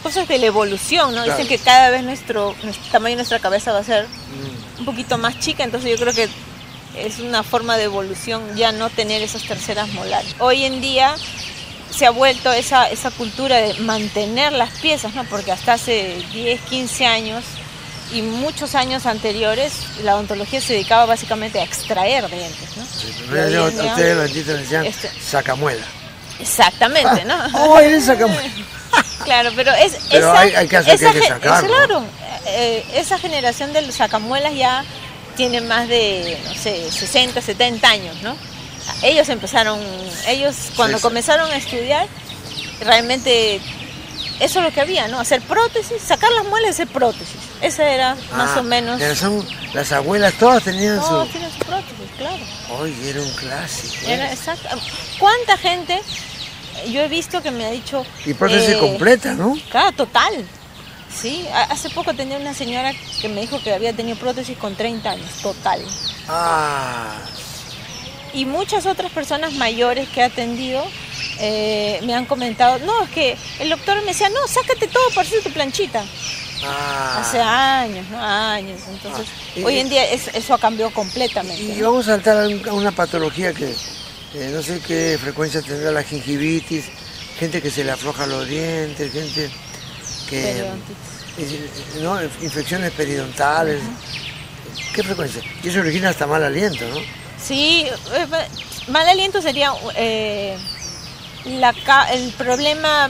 cosas de la evolución, ¿no? Claro. Dicen que cada vez nuestro, nuestro, tamaño de nuestra cabeza va a ser mm. un poquito más chica, entonces yo creo que es una forma de evolución ya no tener esas terceras molares. Hoy en día se ha vuelto esa, esa cultura de mantener las piezas, ¿no? Porque hasta hace 10, 15 años y muchos años anteriores la odontología se dedicaba básicamente a extraer dientes, ¿no? Sí, pero yo- día- ustedes los dentistas decían Este- sacamuela. Exactamente, ¿no? Oh, eres sacamuela. Claro, pero es Pero esa, hay- hay casos que esa hay que sacarlo. Claro, eh, esa generación de los sacamuelas ya tiene más de, no sé, 60, 70 años, ¿no? Ellos empezaron, ellos cuando sí. comenzaron a estudiar, realmente eso es lo que había, ¿no? Hacer prótesis, sacar las muelas y hacer prótesis. Esa era más Ah, o menos... pero son, las abuelas todas tenían su... tienen su prótesis, claro. Oye, era un clásico. ¿eh? Era exacto. ¿Cuánta gente yo he visto que me ha dicho... Y prótesis eh, completa, ¿no? Claro, total. Sí, hace poco tenía una señora que me dijo que había tenido prótesis con 30 años, total. Ah, Y muchas otras personas mayores que he atendido eh, me han comentado, no, es que el doctor me decía, no, sácate todo para hacer tu planchita. ah. Hace años, ¿no? Años. Entonces, Ah, y- hoy en día es- eso ha cambiado completamente. Y ¿no? vamos a saltar a un- a una patología que eh, no sé qué frecuencia tendrá la gingivitis, gente que se le afloja los dientes, gente que... Periodontitis. ¿no? Infecciones periodontales. ¿Qué frecuencia? Y eso origina hasta mal aliento, ¿no? Sí, eh, ma- mal aliento sería eh, la el problema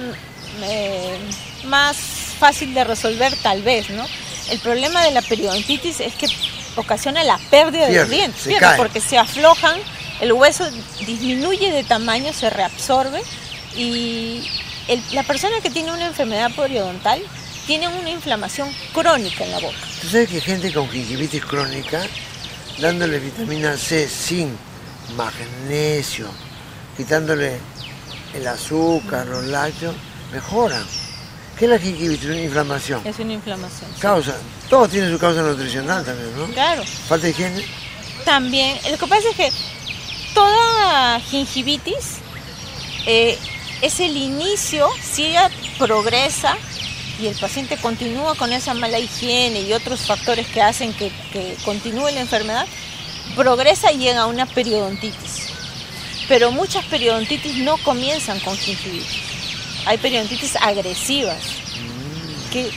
eh, más fácil de resolver tal vez, ¿no? El problema de la periodontitis es que ocasiona la pérdida de los dientes, porque se aflojan, el hueso disminuye de tamaño, se reabsorbe y el- la persona que tiene una enfermedad periodontal tiene una inflamación crónica en la boca. Tú sabes que gente con gingivitis crónica, dándole vitamina C, zinc, magnesio, quitándole el azúcar, los lácteos, mejoran. ¿Qué es la gingivitis? Una inflamación. Es una inflamación. sí. Causa, todo tiene su causa nutricional también, ¿no? Claro. Falta de higiene. También, lo que pasa es que gingivitis eh, es el inicio, si ella progresa y el paciente continúa con esa mala higiene y otros factores que hacen que, que continúe la enfermedad, progresa y llega a una periodontitis. Pero muchas periodontitis no comienzan con gingivitis. Hay periodontitis agresivas, que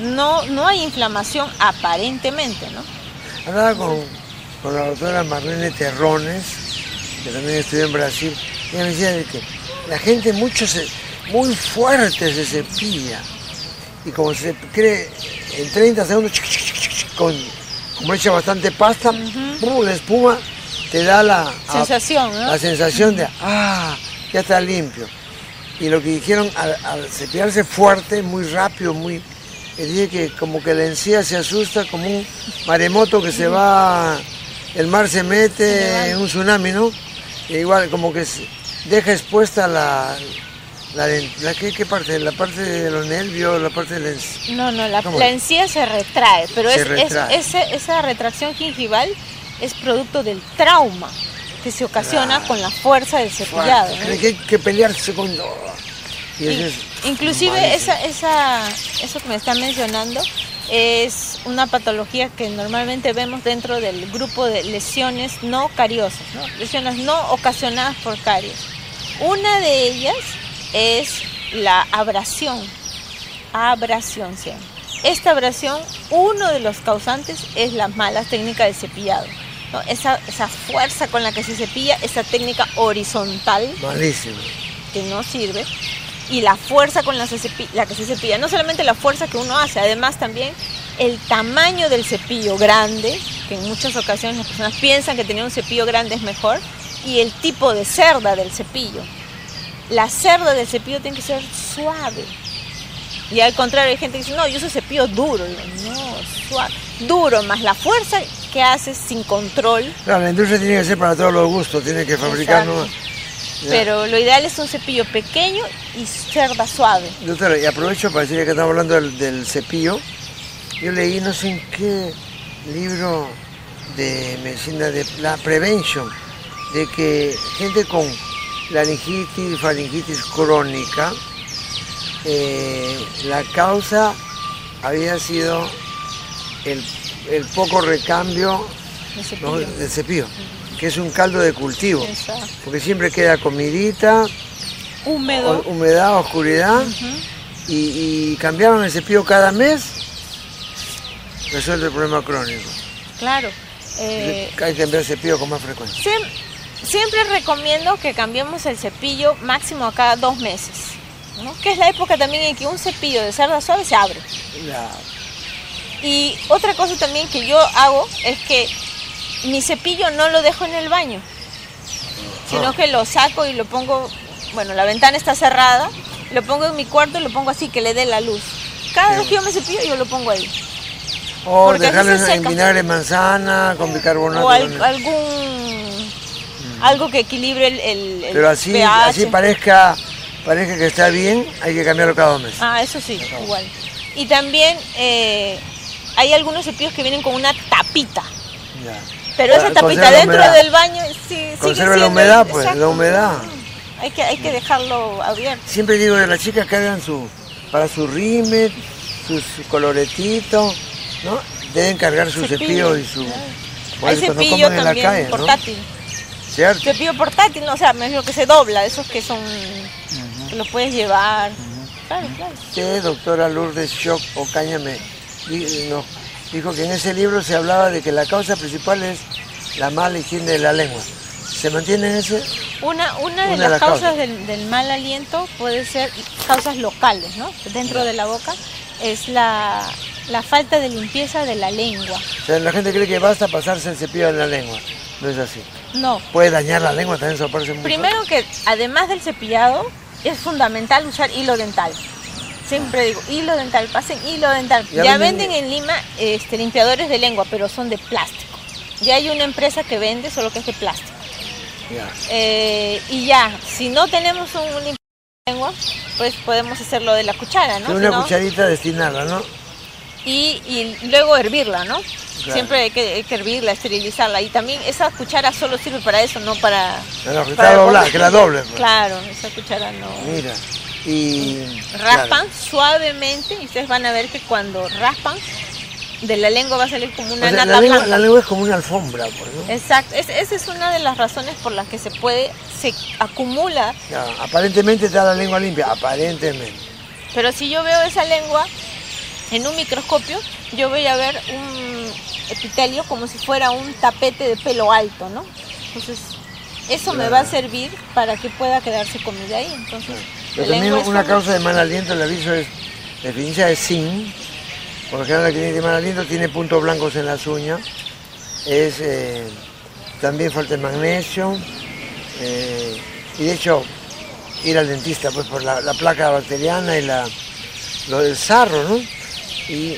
no, no hay inflamación aparentemente, ¿no? Hablaba con, con la doctora Marlene Terrones, que también estudió en Brasil, ella me decía de que la gente mucho se, muy fuerte se cepilla. Y como se cree en 30 segundos, con, como echa bastante pasta, ¡pum! la espuma te da la, Sensación, ¿no? la sensación de, ah, ya está limpio. Y lo que dijeron, al, al cepillarse fuerte, muy rápido, muy... Dice que como que la encía se asusta como un maremoto que se va, el mar se mete en un tsunami, ¿no? E igual como que deja expuesta la... la, ¿qué, qué parte? La parte de los nervios, la parte de la encía. No, no, la, la encía se retrae, pero Se es, es- retrae. ese- esa retracción gingival es producto del trauma que se ocasiona Claro. con la fuerza del cepillado. ¿no? Cree que hay que pelearse con... Y es Inclusive esa, esa, eso que me están mencionando es una patología que normalmente vemos dentro del grupo de lesiones no cariosas, ¿no? lesiones no ocasionadas por caries. Una de ellas es la abrasión, abrasión. Esta abrasión, uno de los causantes es las malas técnicas de cepillado. ¿no? Esa, esa fuerza con la que se cepilla, esa técnica horizontal malísimo. que no sirve y la fuerza con la, se cepi- la que se cepilla, no solamente la fuerza que uno hace, además también el tamaño del cepillo grande, que en muchas ocasiones las personas piensan que tener un cepillo grande es mejor, y el tipo de cerda del cepillo. La cerda del cepillo tiene que ser suave. Y al contrario, hay gente que dice, no, yo uso cepillo duro. Yo, no, suave. Duro, más la fuerza que haces sin control. Claro, la industria tiene que ser para todos los gustos, tiene que fabricar. Ya. Pero lo ideal es un cepillo pequeño y cerda suave. Doctora, y aprovecho para decirle que estamos hablando del, del cepillo. Yo leí no sé en qué libro de medicina de la prevention, de que gente con laringitis, faringitis crónica, eh, la causa había sido el, el poco recambio El ¿no? cepillo. del cepillo, que es un caldo de cultivo. Exacto. porque siempre queda comidita húmedo. o- humedad, oscuridad, y, y cambiaban el cepillo cada mes, resuelve el problema crónico. Claro. Eh, Hay que cambiar el cepillo con más frecuencia. Siem- siempre recomiendo que cambiemos el cepillo máximo a cada dos meses, ¿no? que es la época también en que un cepillo de cerda suave se abre. La- Y otra cosa también que yo hago es que mi cepillo no lo dejo en el baño, sino Ah. que lo saco y lo pongo, bueno, la ventana está cerrada, lo pongo en mi cuarto y lo pongo así que le dé la luz. Cada vez que yo me cepillo yo lo pongo ahí. O se en, vinagre manzana con bicarbonato. O al- algún algo que equilibre el, el- el Pero así, pH. así parezca, parezca que está bien, hay que cambiarlo cada dos meses. Ah, eso sí, igual. Y también eh, hay algunos cepillos que vienen con una tapita. Ya. Pero esa Ah, tapita dentro del baño sí, sigue Conserva la humedad, pues, exacto. la humedad. Hay que, hay que dejarlo abierto. Siempre digo que las chicas cargan su, para su rímel, sus coloretitos, ¿no? Deben cargar su cepillo, y su... Hay no cepillo también calle, ¿no? portátil. ¿Cierto? Cepillo portátil, no, o sea, me que se dobla, esos que son, que los puedes llevar. Claro, claro. Usted, doctora Lourdes Shock Ocaña, me nos dijo que en ese libro se hablaba de que la causa principal es la mala higiene de la lengua. ¿Se mantiene en ese? Una, una de las las causas causas. del, del mal aliento puede ser causas locales, ¿no? Dentro de la boca es la, la falta de limpieza de la lengua. O sea, la gente cree que basta pasarse el cepillo en la lengua. No es así. No. Puede dañar la lengua, también soparse mucho. Primero que además del cepillado es fundamental usar hilo dental. Siempre digo, hilo dental, pasen hilo dental. Ya Ya, venden- en Lima este, limpiadores de lengua, pero son de plástico. Ya hay una empresa que vende, solo que es de plástico. Eh, y ya, si no tenemos un limpiador de lengua, pues podemos hacerlo de la cuchara, ¿no? Si una no- cucharita destinarla, ¿no? y, y luego hervirla, ¿no? Claro. Siempre hay que, hay que hervirla, esterilizarla. Y también esa cuchara solo sirve para eso, no para... Para comer. que la doble. pues. Claro, esa cuchara no... Mira. Y. Raspan suavemente y ustedes van a ver que cuando raspan, de la lengua va a salir como una O sea, nata la, lengua, la lengua es como una alfombra, pues, ¿no? Exacto, es- esa es una de las razones por las que se puede, se acumula, Ya, aparentemente está la lengua limpia, aparentemente. pero si yo veo esa lengua en un microscopio, yo voy a ver un epitelio como si fuera un tapete de pelo alto, ¿no? Entonces, eso me va a servir para que pueda quedarse comida ahí. Entonces, Pero la también lengua es una causa de mal aliento, el aviso es deficiencia de zinc. Por lo general, la que tiene mal aliento tiene puntos blancos en las uñas. Es, eh, también falta de magnesio. eh, y de hecho, ir al dentista pues por la, la placa bacteriana y la, lo del sarro, ¿no? Y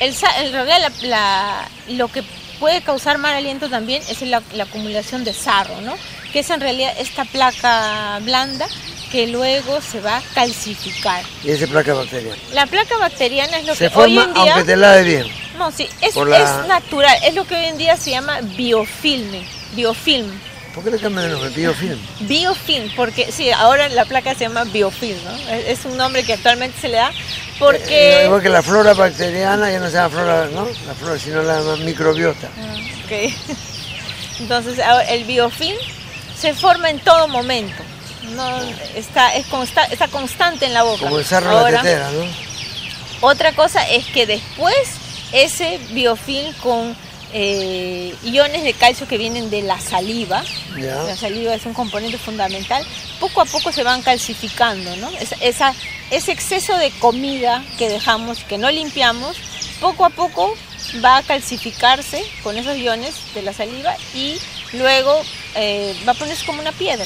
El, en realidad la- la- lo que puede causar mal aliento también es la, la acumulación de sarro, ¿no? Que es en realidad esta placa blanda que luego se va a calcificar. y esa placa bacteriana. La placa bacteriana es lo Se que hoy forma en día... aunque te lave bien. No, sí, es, por la- es natural, es lo que hoy en día se llama biofilme, biofilm. ¿Por qué le cambian el nombre? Biofilm. Biofilm, porque sí, ahora la placa se llama biofilm, ¿no? Es, es un nombre que actualmente se le da porque... Eh, igual que la flora bacteriana, ya no se llama flora, ¿no? La flora, sino la microbiota. Ah, ok. Entonces, ahora, el biofilm se forma en todo momento. No, está, es consta- está constante en la boca. Como el sarro la Ahora, tetera, ¿no? Otra cosa es que después ese biofilm con eh, iones de calcio que vienen de la saliva, la saliva es un componente fundamental, poco a poco se van calcificando, ¿no? Esa- ese exceso de comida que dejamos, que no limpiamos, poco a poco va a calcificarse con esos iones de la saliva y luego eh, va a ponerse como una piedra.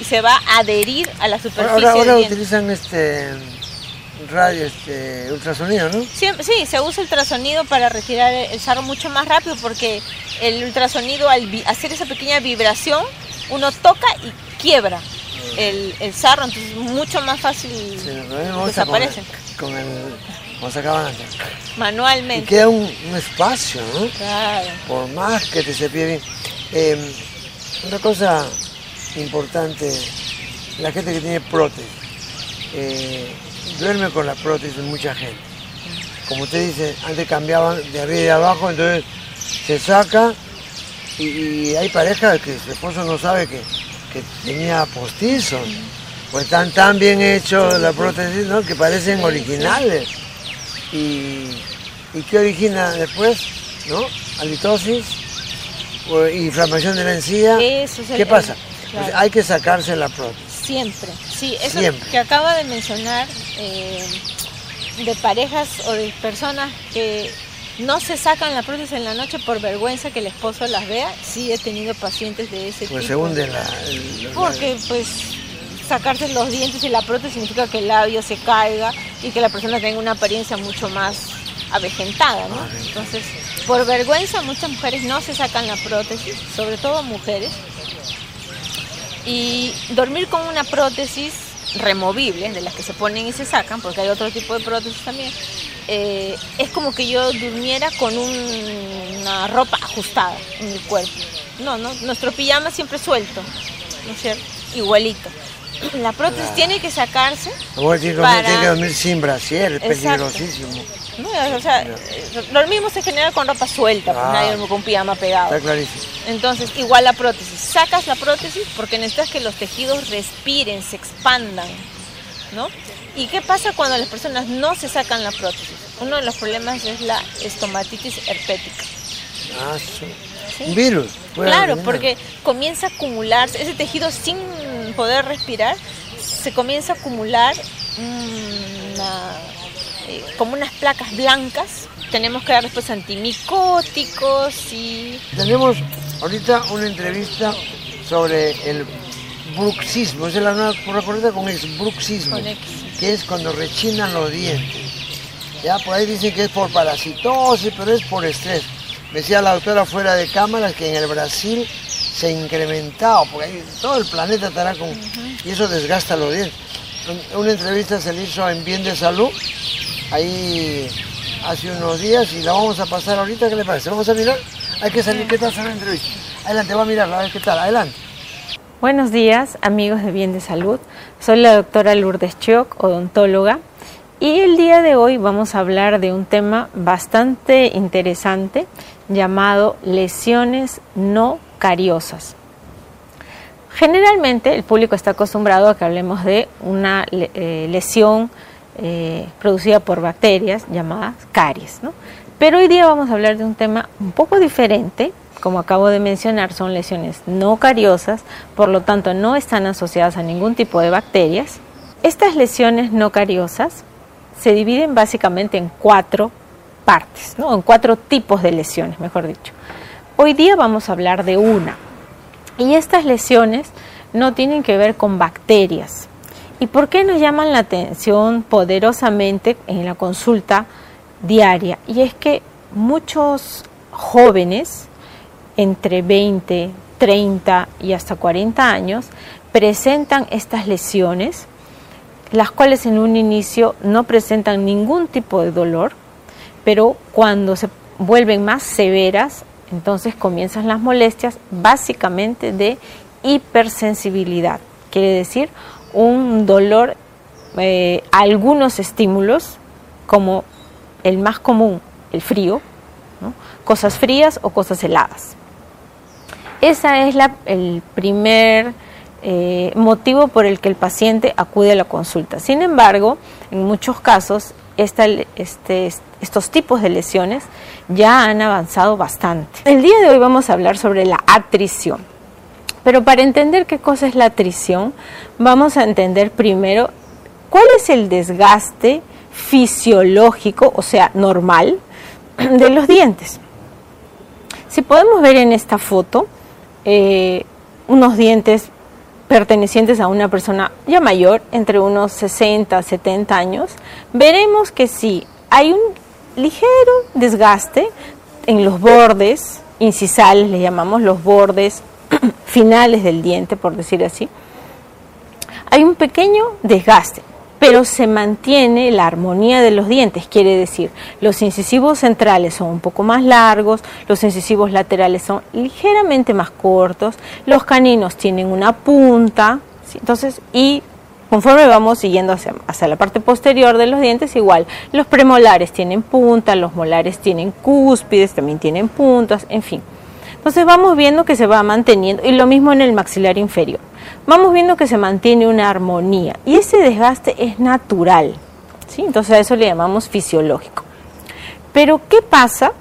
Y se va a adherir a la superficie Ahora, ahora del diente. utilizan este radio, este ultrasonido, ¿no? Sí, se usa ultrasonido para retirar el sarro mucho más rápido porque el ultrasonido al hacer esa pequeña vibración uno toca y quiebra el, el sarro, entonces mucho más fácil Sí, con el- desaparece Con el, como sacaban antes. Y manualmente. queda un, un espacio, ¿no? Claro. Por más que te cepille bien. Eh, una cosa importante, la gente que tiene prótesis, eh, duerme con la prótesis mucha gente. Como usted dice, antes cambiaban de arriba y de abajo, entonces se saca y, y hay parejas que su esposo no sabe que, que tenía postizos. Pues están tan bien hechos la prótesis, ¿no? Que parecen originales. Y, ¿Y qué origina después? ¿No? Halitosis, o inflamación de la encía. Eso el- ¿Qué pasa? Pues hay que sacarse la prótesis. Siempre, sí, eso Siempre. que acaba de mencionar eh, de parejas o de personas que no se sacan la prótesis en la noche por vergüenza que el esposo las vea, sí he tenido pacientes de ese Pues tipo. se hunde la... Porque pues sacarse los dientes y la prótesis significa que el labio se caiga y que la persona tenga una apariencia mucho más avejentada, ¿no? Entonces, por vergüenza muchas mujeres no se sacan la prótesis, sobre todo mujeres. Y dormir con una prótesis removible, de las que se ponen y se sacan, porque hay otro tipo de prótesis también, eh, es como que yo durmiera con un- una ropa ajustada en el cuerpo. No, no, nuestro pijama siempre suelto, ¿no es cierto? Igualito. La prótesis Claro. tiene que sacarse, mujer tiene que, para- tiene que dormir sin brasier, es peligrosísimo. ¿no? O sea, dormimos en general con ropa suelta, pues Ah. nadie duerme con pijama pegado. Está clarísimo. Entonces, igual la prótesis. Sacas la prótesis porque necesitas que los tejidos respiren, se expandan, ¿no? ¿Y qué pasa cuando las personas no se sacan la prótesis? Uno de los problemas es la estomatitis herpética. Ah, sí. ¿sí? Un virus. Claro, porque comienza a acumularse, ese tejido sin poder respirar, se comienza a acumular una- eh, como unas placas blancas. Tenemos que dar después antimicóticos y Tenemos ahorita una entrevista sobre el bruxismo, es la nueva correcta con X, bruxismo, Con que es cuando rechinan los dientes. Ya por ahí dicen que es por parasitosis, pero es por estrés. Me decía la doctora fuera de cámara que en el Brasil se ha incrementado, porque ahí todo el planeta estará con... Y eso desgasta los dientes. Un- Una entrevista se le hizo en Bien de Salud, ahí hace unos días, y la vamos a pasar ahorita, ¿qué le parece? ¿Vamos a mirar? Hay que salir, ¿qué tal hacer la entrevista? Adelante, va a mirarla, a ver qué tal, adelante. Buenos días, amigos de Bien de Salud. Soy la doctora Lourdes Chioc, odontóloga, y el día de hoy vamos a hablar de un tema bastante interesante llamado lesiones no cariosas. Generalmente el público está acostumbrado a que hablemos de una eh, lesión eh, producida por bacterias llamadas caries, ¿no? Pero hoy día vamos a hablar de un tema un poco diferente. Como acabo de mencionar, son lesiones no cariosas, por lo tanto no están asociadas a ningún tipo de bacterias. Estas lesiones no cariosas se dividen básicamente en cuatro partes, ¿no? en cuatro tipos de lesiones, mejor dicho. Hoy día vamos a hablar de una, y estas lesiones no tienen que ver con bacterias. ¿Y por qué nos llaman la atención poderosamente en la consulta diaria? Y es que muchos jóvenes entre 20, 30 y hasta 40 años presentan estas lesiones, las cuales en un inicio no presentan ningún tipo de dolor, pero cuando se vuelven más severas, entonces comienzan las molestias básicamente de hipersensibilidad, quiere decir un dolor eh, a algunos estímulos, como el más común, el frío, cosas frías o cosas heladas. Ese es el primer eh, motivo por el que el paciente acude a la consulta. Sin embargo, en muchos casos, este, estos tipos de lesiones ya han avanzado bastante. El día de hoy vamos a hablar sobre la atrición. Pero para entender qué cosa es la atrición, vamos a entender primero cuál es el desgaste fisiológico, o sea, normal, de los dientes. Si podemos ver en esta foto eh, unos dientes pertenecientes a una persona ya mayor, entre unos 60 70 años, veremos que sí, hay un ligero desgaste en los bordes incisales, le llamamos los bordes finales del diente, por decir así. Hay un pequeño desgaste, pero se mantiene la armonía de los dientes, quiere decir, los incisivos centrales son un poco más largos, los incisivos laterales son ligeramente más cortos, los caninos tienen una punta, entonces, y conforme vamos siguiendo hacia, hacia, la parte posterior de los dientes, igual, los premolares tienen punta, los molares tienen cúspides, también tienen puntas, en fin. Entonces vamos viendo que se va manteniendo, y lo mismo en el maxilar inferior. Vamos viendo que se mantiene una armonía y ese desgaste es natural. ¿sí? Entonces a eso le llamamos fisiológico. Pero ¿qué pasa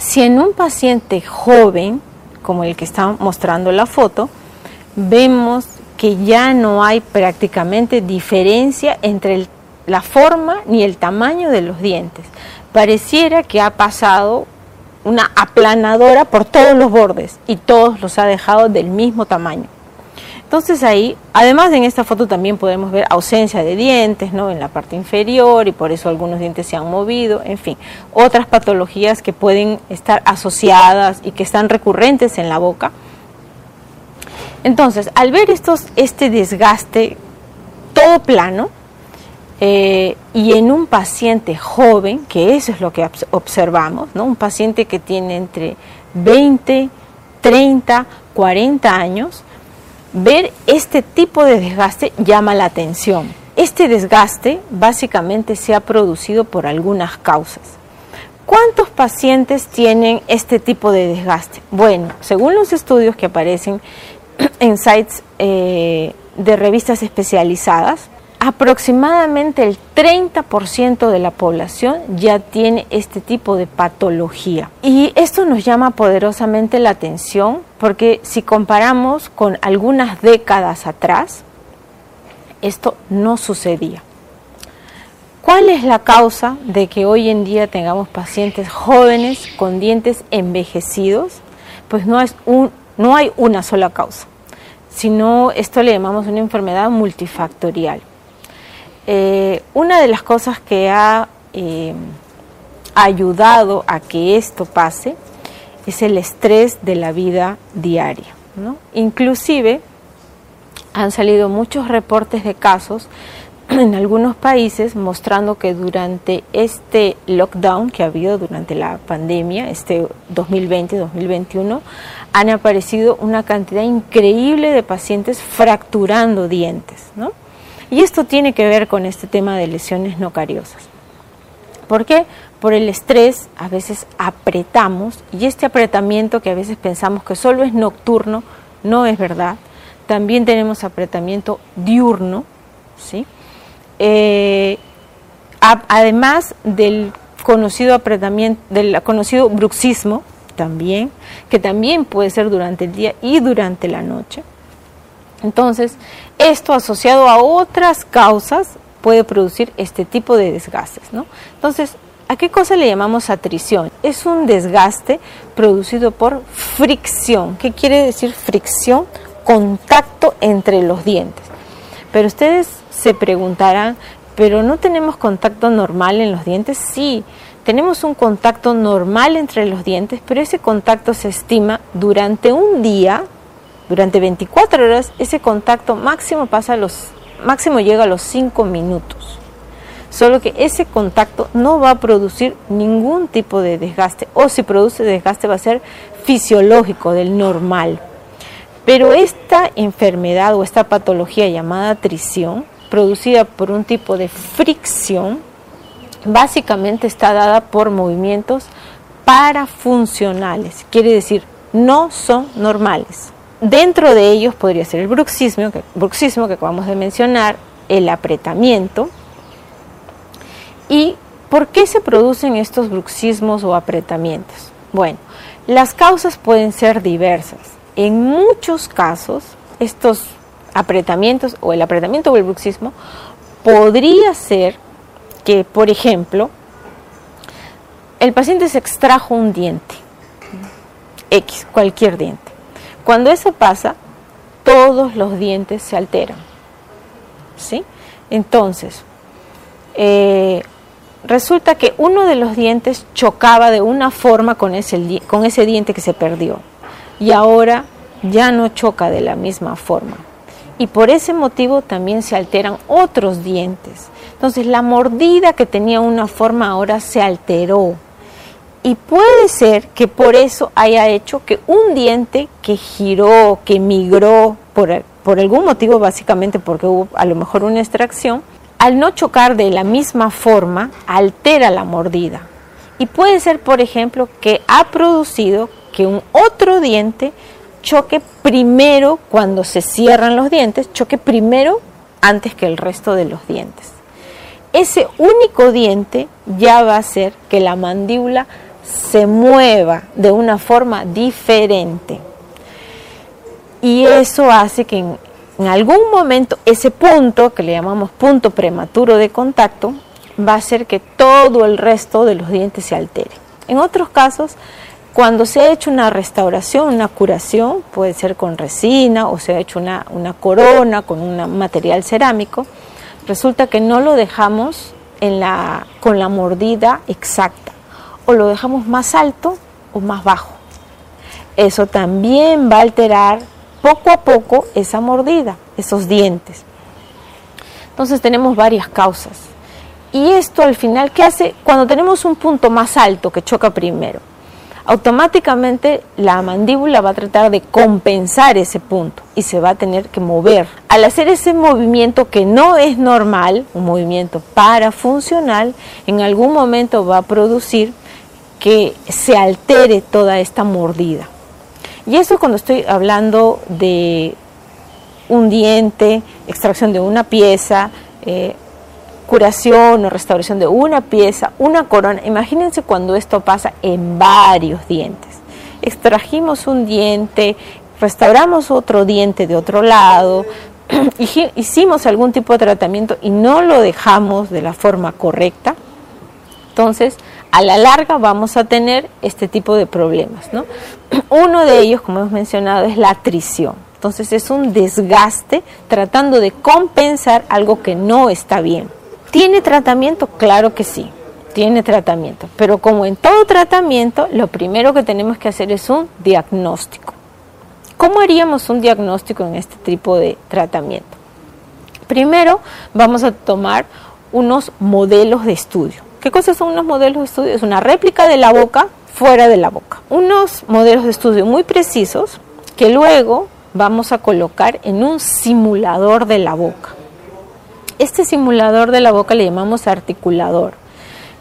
si en un paciente joven, como el que está mostrando la foto, vemos que ya no hay prácticamente diferencia entre la forma ni el tamaño de los dientes? Pareciera que ha pasado una aplanadora por todos los bordes y todos los ha dejado del mismo tamaño. Entonces ahí, además en esta foto también podemos ver ausencia de dientes ¿no? en la parte inferior y por eso algunos dientes se han movido, en fin, otras patologías que pueden estar asociadas y que están recurrentes en la boca. Entonces, al ver estos, este desgaste todo plano, eh, y en un paciente joven, que eso es lo que observamos, un paciente que tiene entre 20, 30, 40 años, ver este tipo de desgaste llama la atención. Este desgaste básicamente se ha producido por algunas causas. ¿Cuántos pacientes tienen este tipo de desgaste? Bueno, según los estudios que aparecen en sites eh, de revistas especializadas, aproximadamente el 30% de la población ya tiene este tipo de patología. Y esto nos llama poderosamente la atención porque si comparamos con algunas décadas atrás, esto no sucedía. ¿Cuál es la causa de que hoy en día tengamos pacientes jóvenes con dientes envejecidos? Pues no, es un, no hay una sola causa, sino esto le llamamos una enfermedad multifactorial. Eh, una de las cosas que ha eh, ayudado a que esto pase es el estrés de la vida diaria. Inclusive han salido muchos reportes de casos en algunos países mostrando que durante este lockdown que ha habido durante la pandemia, este 2020-2021, han aparecido una cantidad increíble de pacientes fracturando dientes. ¿no? Y esto tiene que ver con este tema de lesiones no cariosas. ¿Por qué? Por el estrés a veces apretamos y este apretamiento que a veces pensamos que solo es nocturno, no es verdad. También tenemos apretamiento diurno, ¿sí? Eh, además del conocido apretamiento, del conocido bruxismo, también, que también puede ser durante el día y durante la noche. Entonces, esto asociado a otras causas puede producir este tipo de desgastes. ¿no? Entonces, ¿a qué cosa le llamamos atrición? Es un desgaste producido por fricción. ¿Qué quiere decir fricción? Contacto entre los dientes. Pero ustedes se preguntarán, ¿pero no tenemos contacto normal en los dientes? Sí, tenemos un contacto normal entre los dientes, pero ese contacto se estima durante un día durante 24 horas ese contacto máximo pasa los máximo llega a los 5 minutos. Solo que ese contacto no va a producir ningún tipo de desgaste o si produce desgaste va a ser fisiológico del normal. Pero esta enfermedad o esta patología llamada trisión, producida por un tipo de fricción, básicamente está dada por movimientos parafuncionales, quiere decir, no son normales. Dentro de ellos podría ser el bruxismo que, bruxismo que acabamos de mencionar, el apretamiento. ¿Y por qué se producen estos bruxismos o apretamientos? Bueno, las causas pueden ser diversas. En muchos casos, estos apretamientos o el apretamiento o el bruxismo podría ser que, por ejemplo, el paciente se extrajo un diente, X, cualquier diente. Cuando eso pasa, todos los dientes se alteran. ¿Sí? Entonces, eh, resulta que uno de los dientes chocaba de una forma con ese, con ese diente que se perdió y ahora ya no choca de la misma forma. Y por ese motivo también se alteran otros dientes. Entonces la mordida que tenía una forma ahora se alteró. Y puede ser que por eso haya hecho que un diente que giró, que migró, por, por algún motivo, básicamente porque hubo a lo mejor una extracción, al no chocar de la misma forma, altera la mordida. Y puede ser, por ejemplo, que ha producido que un otro diente choque primero cuando se cierran los dientes, choque primero antes que el resto de los dientes. Ese único diente ya va a hacer que la mandíbula se mueva de una forma diferente. Y eso hace que en, algún momento ese punto, que le llamamos punto prematuro de contacto, va a hacer que todo el resto de los dientes se altere. En otros casos, cuando se ha hecho una restauración, una curación, puede ser con resina o se ha hecho una, corona con un material cerámico, resulta que no lo dejamos en la, con la mordida exacta o lo dejamos más alto o más bajo. Eso también va a alterar poco a poco esa mordida, esos dientes. Entonces tenemos varias causas. Y esto al final, ¿qué hace? Cuando tenemos un punto más alto que choca primero, automáticamente la mandíbula va a tratar de compensar ese punto y se va a tener que mover. Al hacer ese movimiento que no es normal, un movimiento parafuncional, en algún momento va a producir que se altere toda esta mordida. Y eso cuando estoy hablando de un diente, extracción de una pieza, eh, curación o restauración de una pieza, una corona. Imagínense cuando esto pasa en varios dientes. Extrajimos un diente, restauramos otro diente de otro lado, hicimos algún tipo de tratamiento y no lo dejamos de la forma correcta. Entonces, a la larga vamos a tener este tipo de problemas. ¿no? Uno de ellos, como hemos mencionado, es la atrición. Entonces es un desgaste tratando de compensar algo que no está bien. ¿Tiene tratamiento? Claro que sí, tiene tratamiento. Pero como en todo tratamiento, lo primero que tenemos que hacer es un diagnóstico. ¿Cómo haríamos un diagnóstico en este tipo de tratamiento? Primero vamos a tomar unos modelos de estudio. ¿Qué cosas son unos modelos de estudio? Es una réplica de la boca fuera de la boca. Unos modelos de estudio muy precisos que luego vamos a colocar en un simulador de la boca. Este simulador de la boca le llamamos articulador,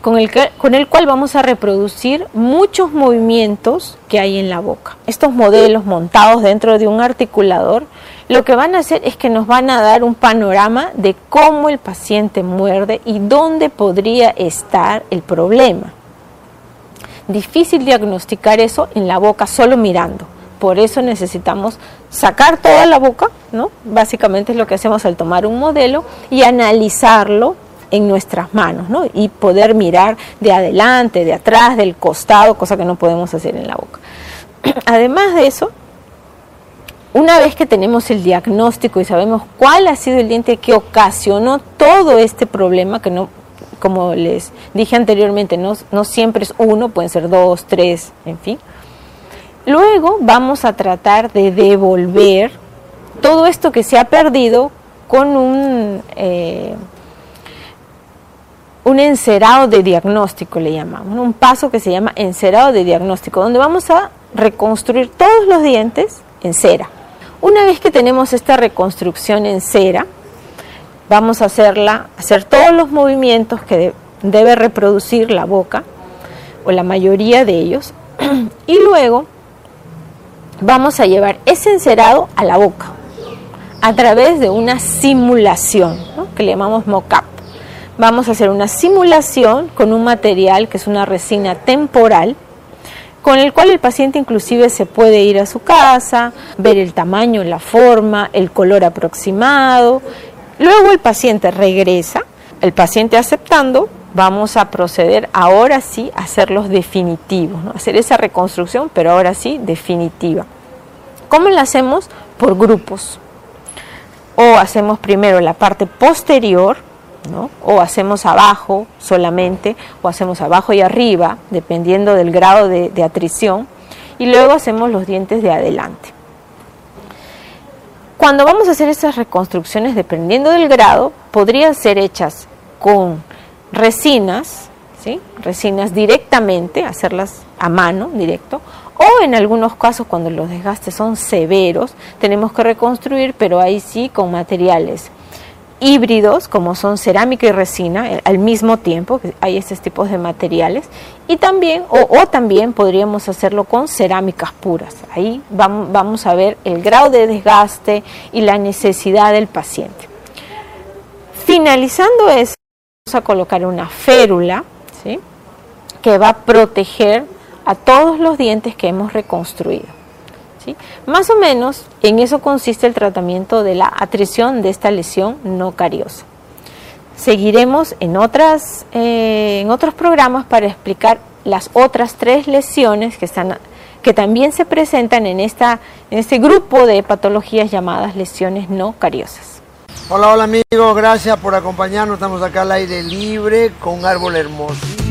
con el, con el cual vamos a reproducir muchos movimientos que hay en la boca. Estos modelos montados dentro de un articulador lo que van a hacer es que nos van a dar un panorama de cómo el paciente muerde y dónde podría estar el problema. Difícil diagnosticar eso en la boca solo mirando. Por eso necesitamos sacar toda la boca, ¿no? Básicamente es lo que hacemos al tomar un modelo y analizarlo en nuestras manos, ¿no? Y poder mirar de adelante, de atrás, del costado, cosa que no podemos hacer en la boca. Además de eso, una vez que tenemos el diagnóstico y sabemos cuál ha sido el diente que ocasionó todo este problema, que no, como les dije anteriormente, no, siempre es uno, pueden ser dos, tres, en fin, Luego vamos a tratar de devolver todo esto que se ha perdido con un, eh, un encerado de diagnóstico, le llamamos, un paso que se llama encerado de diagnóstico, donde vamos a reconstruir todos los dientes en cera. Una vez que tenemos esta reconstrucción en cera, vamos a hacerla, hacer todos los movimientos que debe reproducir la boca, o la mayoría de ellos, y luego vamos a llevar ese encerado a la boca a través de una simulación que le llamamos mock-up. Vamos a hacer una simulación con un material que es una resina temporal con el cual el paciente inclusive se puede ir a su casa, ver el tamaño, la forma, el color aproximado. Luego el paciente regresa, el paciente aceptando, vamos a proceder ahora sí a hacerlos definitivos, hacer esa reconstrucción, pero ahora sí definitiva. ¿Cómo la hacemos? Por grupos. O hacemos primero la parte posterior, o hacemos abajo solamente, o hacemos abajo y arriba, dependiendo del grado de, de atrición, y luego hacemos los dientes de adelante. Cuando vamos a hacer estas reconstrucciones, dependiendo del grado, podrían ser hechas con resinas, ¿sí? resinas directamente, hacerlas a mano, directo, o en algunos casos cuando los desgastes son severos, tenemos que reconstruir, pero ahí sí con materiales híbridos, como son cerámica y resina, eh, al mismo tiempo, hay estos tipos de materiales, y también, o, también podríamos hacerlo con cerámicas puras. Ahí vamos, vamos a ver el grado de desgaste y la necesidad del paciente. Finalizando eso, vamos a colocar una férula, ¿sí? que va a proteger a todos los dientes que hemos reconstruido. Más o menos en eso consiste el tratamiento de la atrición de esta lesión no cariosa. Seguiremos en, otras, eh, en otros programas para explicar las otras tres lesiones que, están, que también se presentan en, esta, en este grupo de patologías llamadas lesiones no cariosas. Hola, hola amigos, gracias por acompañarnos. Estamos acá al aire libre con árbol hermoso.